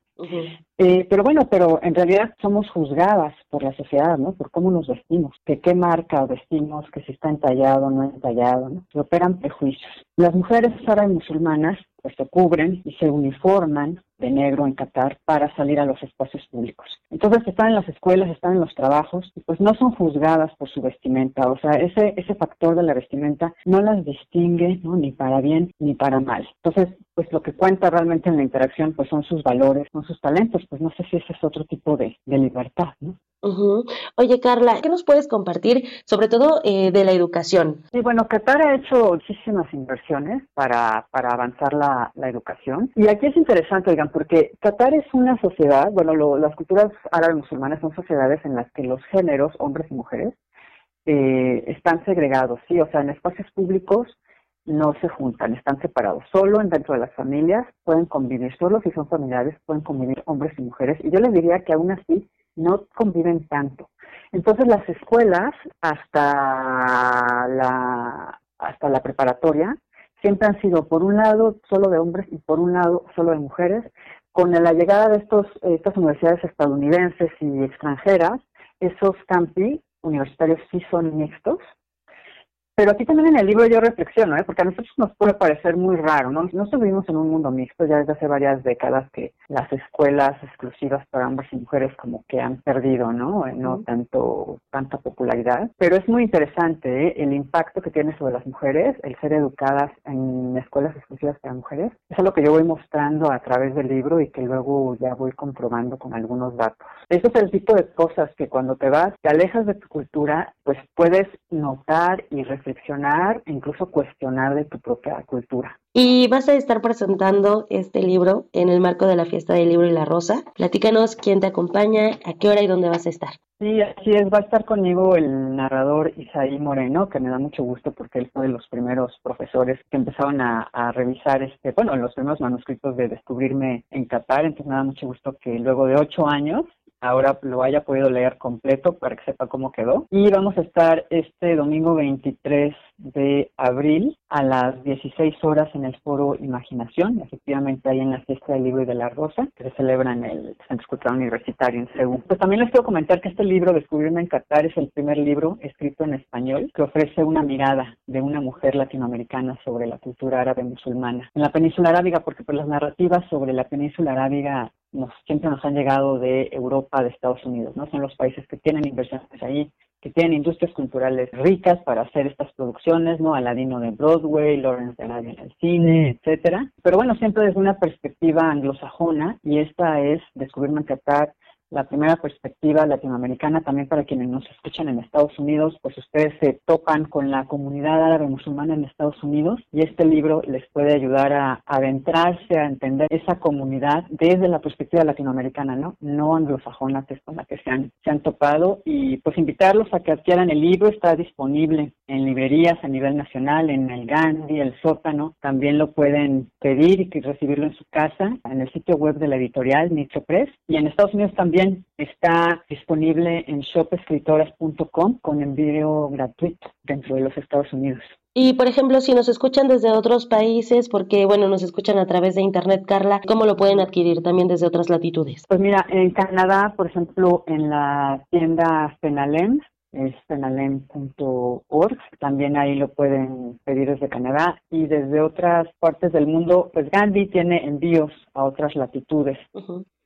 eh, pero bueno, pero en realidad somos juzgadas por la sociedad, ¿no? Por cómo nos vestimos, que qué marca vestimos, que si está entallado o no entallado, ¿no? Se operan prejuicios. Las mujeres árabes musulmanas pues se cubren y se uniforman de negro en Qatar para salir a los espacios públicos. Entonces están en las escuelas, están en los trabajos y pues no son juzgadas por su vestimenta, o sea, ese, ese factor de la vestimenta no las distingue ¿no? ni para bien ni para mal. Entonces, pues lo que cuenta realmente en la interacción pues son sus valores, son sus talentos, pues no sé si ese es otro tipo de, de libertad, ¿no? Oye, Carla, ¿qué nos puedes compartir, sobre todo eh, de la educación? Sí, bueno, Qatar ha hecho muchísimas inversiones para, para avanzar la, la educación. Y aquí es interesante, oigan, porque Qatar es una sociedad, bueno, lo, las culturas árabes musulmanas son sociedades en las que los géneros, hombres y mujeres, eh, están segregados, ¿sí? O sea, en espacios públicos no se juntan, están separados. Solo dentro de las familias pueden convivir, solo si son familiares pueden convivir hombres y mujeres. Y yo les diría que aún así no conviven tanto. Entonces las escuelas hasta la hasta la preparatoria siempre han sido por un lado solo de hombres y por un lado solo de mujeres. Con la llegada de estos estas universidades estadounidenses y extranjeras, esos campi universitarios sí son mixtos pero aquí también en el libro yo reflexiono, ¿eh? porque a nosotros nos puede parecer muy raro, ¿no? Nosotros vivimos en un mundo mixto ya desde hace varias décadas que las escuelas exclusivas para hombres y mujeres como que han perdido, ¿no? Eh, no tanto, tanta popularidad. Pero es muy interesante ¿eh? el impacto que tiene sobre las mujeres el ser educadas en escuelas exclusivas para mujeres. Eso es lo que yo voy mostrando a través del libro y que luego ya voy comprobando con algunos datos. Eso es el tipo de cosas que cuando te vas, te alejas de tu cultura, pues puedes notar y reflexionar reflexionar e incluso cuestionar de tu propia cultura. Y vas a estar presentando este libro en el marco de la fiesta del libro y la rosa. Platícanos quién te acompaña, a qué hora y dónde vas a estar. Sí, así es, va a estar conmigo el narrador Isaí Moreno, que me da mucho gusto porque él fue de los primeros profesores que empezaron a, a revisar este, bueno, los primeros manuscritos de Descubrirme en Qatar, entonces me da mucho gusto que luego de ocho años ahora lo haya podido leer completo para que sepa cómo quedó. Y vamos a estar este domingo 23 de abril a las 16 horas en el foro Imaginación, efectivamente ahí en la fiesta del libro y de la rosa, que se celebra en el Centro Cultural Universitario en Seúl. Pues también les quiero comentar que este libro, Descubrirme en Qatar, es el primer libro escrito en español que ofrece una mirada de una mujer latinoamericana sobre la cultura árabe musulmana. En la península arábiga, porque pues las narrativas sobre la península arábiga nos, siempre nos han llegado de Europa, de Estados Unidos, ¿no? Son los países que tienen inversiones ahí, que tienen industrias culturales ricas para hacer estas producciones, ¿no? Aladino de Broadway, Lawrence de Arabia en el cine, etcétera. Pero bueno, siempre desde una perspectiva anglosajona, y esta es Descubrirme en Qatar, la primera perspectiva latinoamericana también para quienes nos escuchan en Estados Unidos, pues ustedes se topan con la comunidad árabe musulmana en Estados Unidos y este libro les puede ayudar a adentrarse, a entender esa comunidad desde la perspectiva latinoamericana, ¿no? No anglosajona, que es con la que se han, se han topado y pues invitarlos a que adquieran el libro, está disponible en librerías a nivel nacional, en el Gandhi, el Sótano, también lo pueden pedir y recibirlo en su casa, en el sitio web de la editorial Nicho Press y en Estados Unidos también está disponible en shopescritoras.com con envío gratuito dentro de los Estados Unidos. Y por ejemplo, si nos escuchan desde otros países, porque bueno, nos escuchan a través de internet, Carla, ¿cómo lo pueden adquirir también desde otras latitudes? Pues mira, en Canadá, por ejemplo, en la tienda Fenalem, es fenalem.org, también ahí lo pueden pedir desde Canadá y desde otras partes del mundo, pues Gandhi tiene envíos a otras latitudes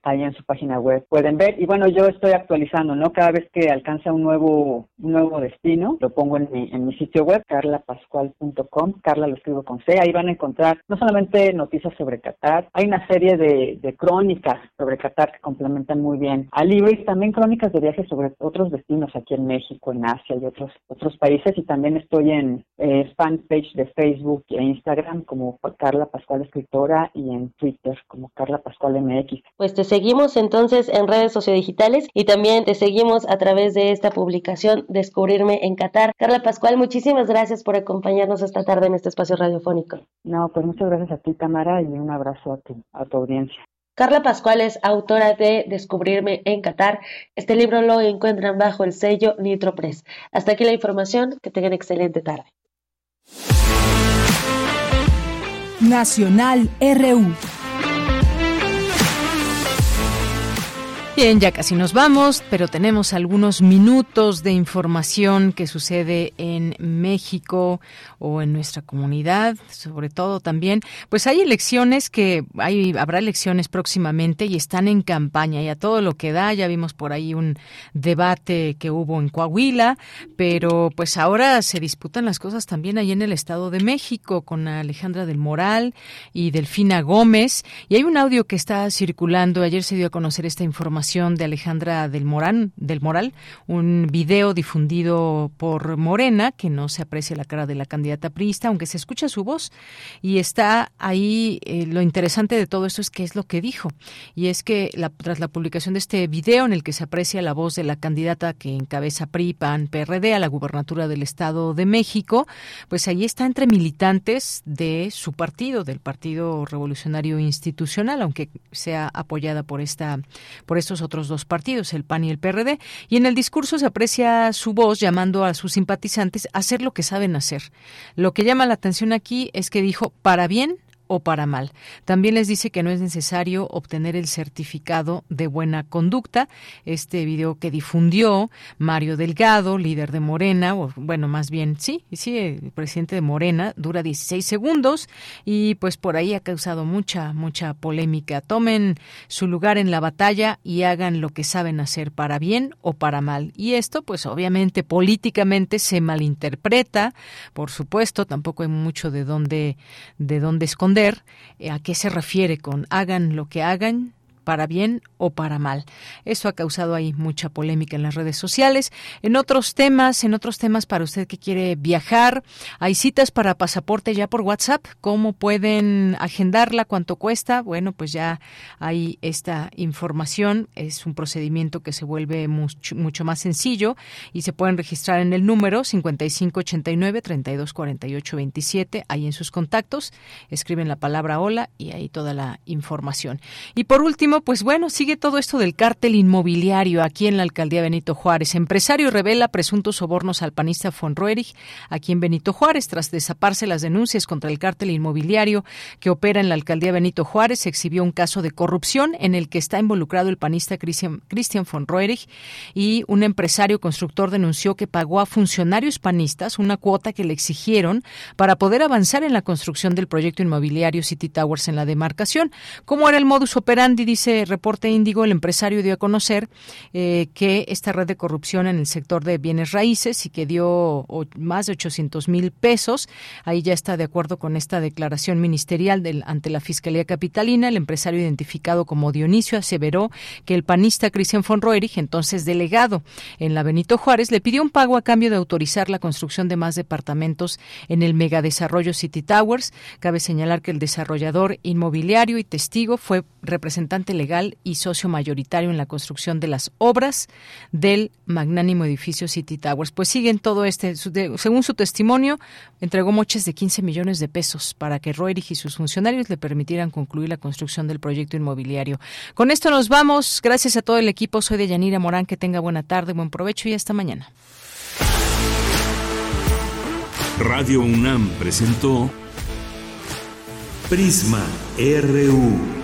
ahí en su página web pueden ver. Y bueno yo estoy actualizando no cada vez que alcanza un nuevo nuevo destino lo pongo en mi en mi sitio web carlapascual.com Carla lo escribo con C. Ahí van a encontrar no solamente noticias sobre Qatar hay una serie de, de crónicas sobre Qatar que complementan muy bien al libro y también crónicas de viajes sobre otros destinos aquí en México en Asia y otros otros países. Y también estoy en eh, fanpage de Facebook e Instagram como Carla Pascual escritora y en Twitter como Carla Pascual MX pues te seguimos entonces en redes sociodigitales y también te seguimos a través de esta publicación Descubrirme en Qatar. Carla Pascual, muchísimas gracias por acompañarnos esta tarde en este espacio radiofónico. No, pues muchas gracias a ti, Tamara, y un abrazo a tu, a tu audiencia. Carla Pascual es autora de Descubrirme en Qatar. Este libro lo encuentran bajo el sello Nitro Press. Hasta aquí la información. Que tengan excelente tarde. Nacional RU. Bien, ya casi nos vamos, pero tenemos algunos minutos de información que sucede en México o en nuestra comunidad, sobre todo también. Pues hay elecciones que hay, habrá elecciones próximamente y están en campaña y a todo lo que da. Ya vimos por ahí un debate que hubo en Coahuila, pero pues ahora se disputan las cosas también ahí en el Estado de México con Alejandra del Moral y Delfina Gómez. Y hay un audio que está circulando. Ayer se dio a conocer esta información de Alejandra del Morán, del Moral, un video difundido por Morena, que no se aprecia la cara de la candidata priista, aunque se escucha su voz. Y está ahí, eh, lo interesante de todo esto es qué es lo que dijo. Y es que tras la publicación de este video en el que se aprecia la voz de la candidata que encabeza PRI, PAN, PRD a la gubernatura del Estado de México, pues ahí está entre militantes de su partido, del Partido Revolucionario Institucional, aunque sea apoyada por esta, por estos otros dos partidos, el PAN y el PRD, y en el discurso se aprecia su voz llamando a sus simpatizantes a hacer lo que saben hacer. Lo que llama la atención aquí es que dijo para bien o para mal. También les dice que no es necesario obtener el certificado de buena conducta. Este video que difundió Mario Delgado, líder de Morena, o bueno, más bien, sí, sí, el presidente de Morena, dura 16 segundos y pues por ahí ha causado mucha, mucha polémica. Tomen su lugar en la batalla y hagan lo que saben hacer para bien o para mal. Y esto, pues obviamente políticamente se malinterpreta, por supuesto, tampoco hay mucho de dónde, de dónde esconder eh, a qué se refiere con hagan lo que hagan, para bien o para mal. Eso ha causado ahí mucha polémica en las redes sociales. En otros temas, en otros temas para usted que quiere viajar, hay citas para pasaporte ya por WhatsApp. ¿Cómo pueden agendarla? ¿Cuánto cuesta? Bueno, pues ya hay esta información. Es un procedimiento que se vuelve mucho, mucho más sencillo y se pueden registrar en el número 5589 324827 ahí en sus contactos. Escriben la palabra hola y ahí toda la información. Y por último, pues bueno, sigue todo esto del cártel inmobiliario aquí en la alcaldía Benito Juárez. Empresario revela presuntos sobornos al panista von Roerich aquí en Benito Juárez. Tras desaparse las denuncias contra el cártel inmobiliario que opera en la alcaldía Benito Juárez, se exhibió un caso de corrupción en el que está involucrado el panista Christian, Christian von Roerich y un empresario constructor denunció que pagó a funcionarios panistas una cuota que le exigieron para poder avanzar en la construcción del proyecto inmobiliario City Towers en la demarcación. ¿Cómo era el modus operandi? Dice ese reporte Índigo, el empresario dio a conocer eh, que esta red de corrupción en el sector de bienes raíces y que dio más de 800 mil pesos. Ahí ya está de acuerdo con esta declaración ministerial del, ante la Fiscalía Capitalina. El empresario identificado como Dionisio aseveró que el panista Cristian von Roerich, entonces delegado en la Benito Juárez, le pidió un pago a cambio de autorizar la construcción de más departamentos en el megadesarrollo City Towers. Cabe señalar que el desarrollador inmobiliario y testigo fue representante legal y socio mayoritario en la construcción de las obras del magnánimo edificio City Towers. Pues siguen todo este, según su testimonio, entregó moches de 15 millones de pesos para que Roerich y sus funcionarios le permitieran concluir la construcción del proyecto inmobiliario. Con esto nos vamos. Gracias a todo el equipo. Soy de Yanira Morán. Que tenga buena tarde, buen provecho y hasta mañana. Radio UNAM presentó Prisma RU.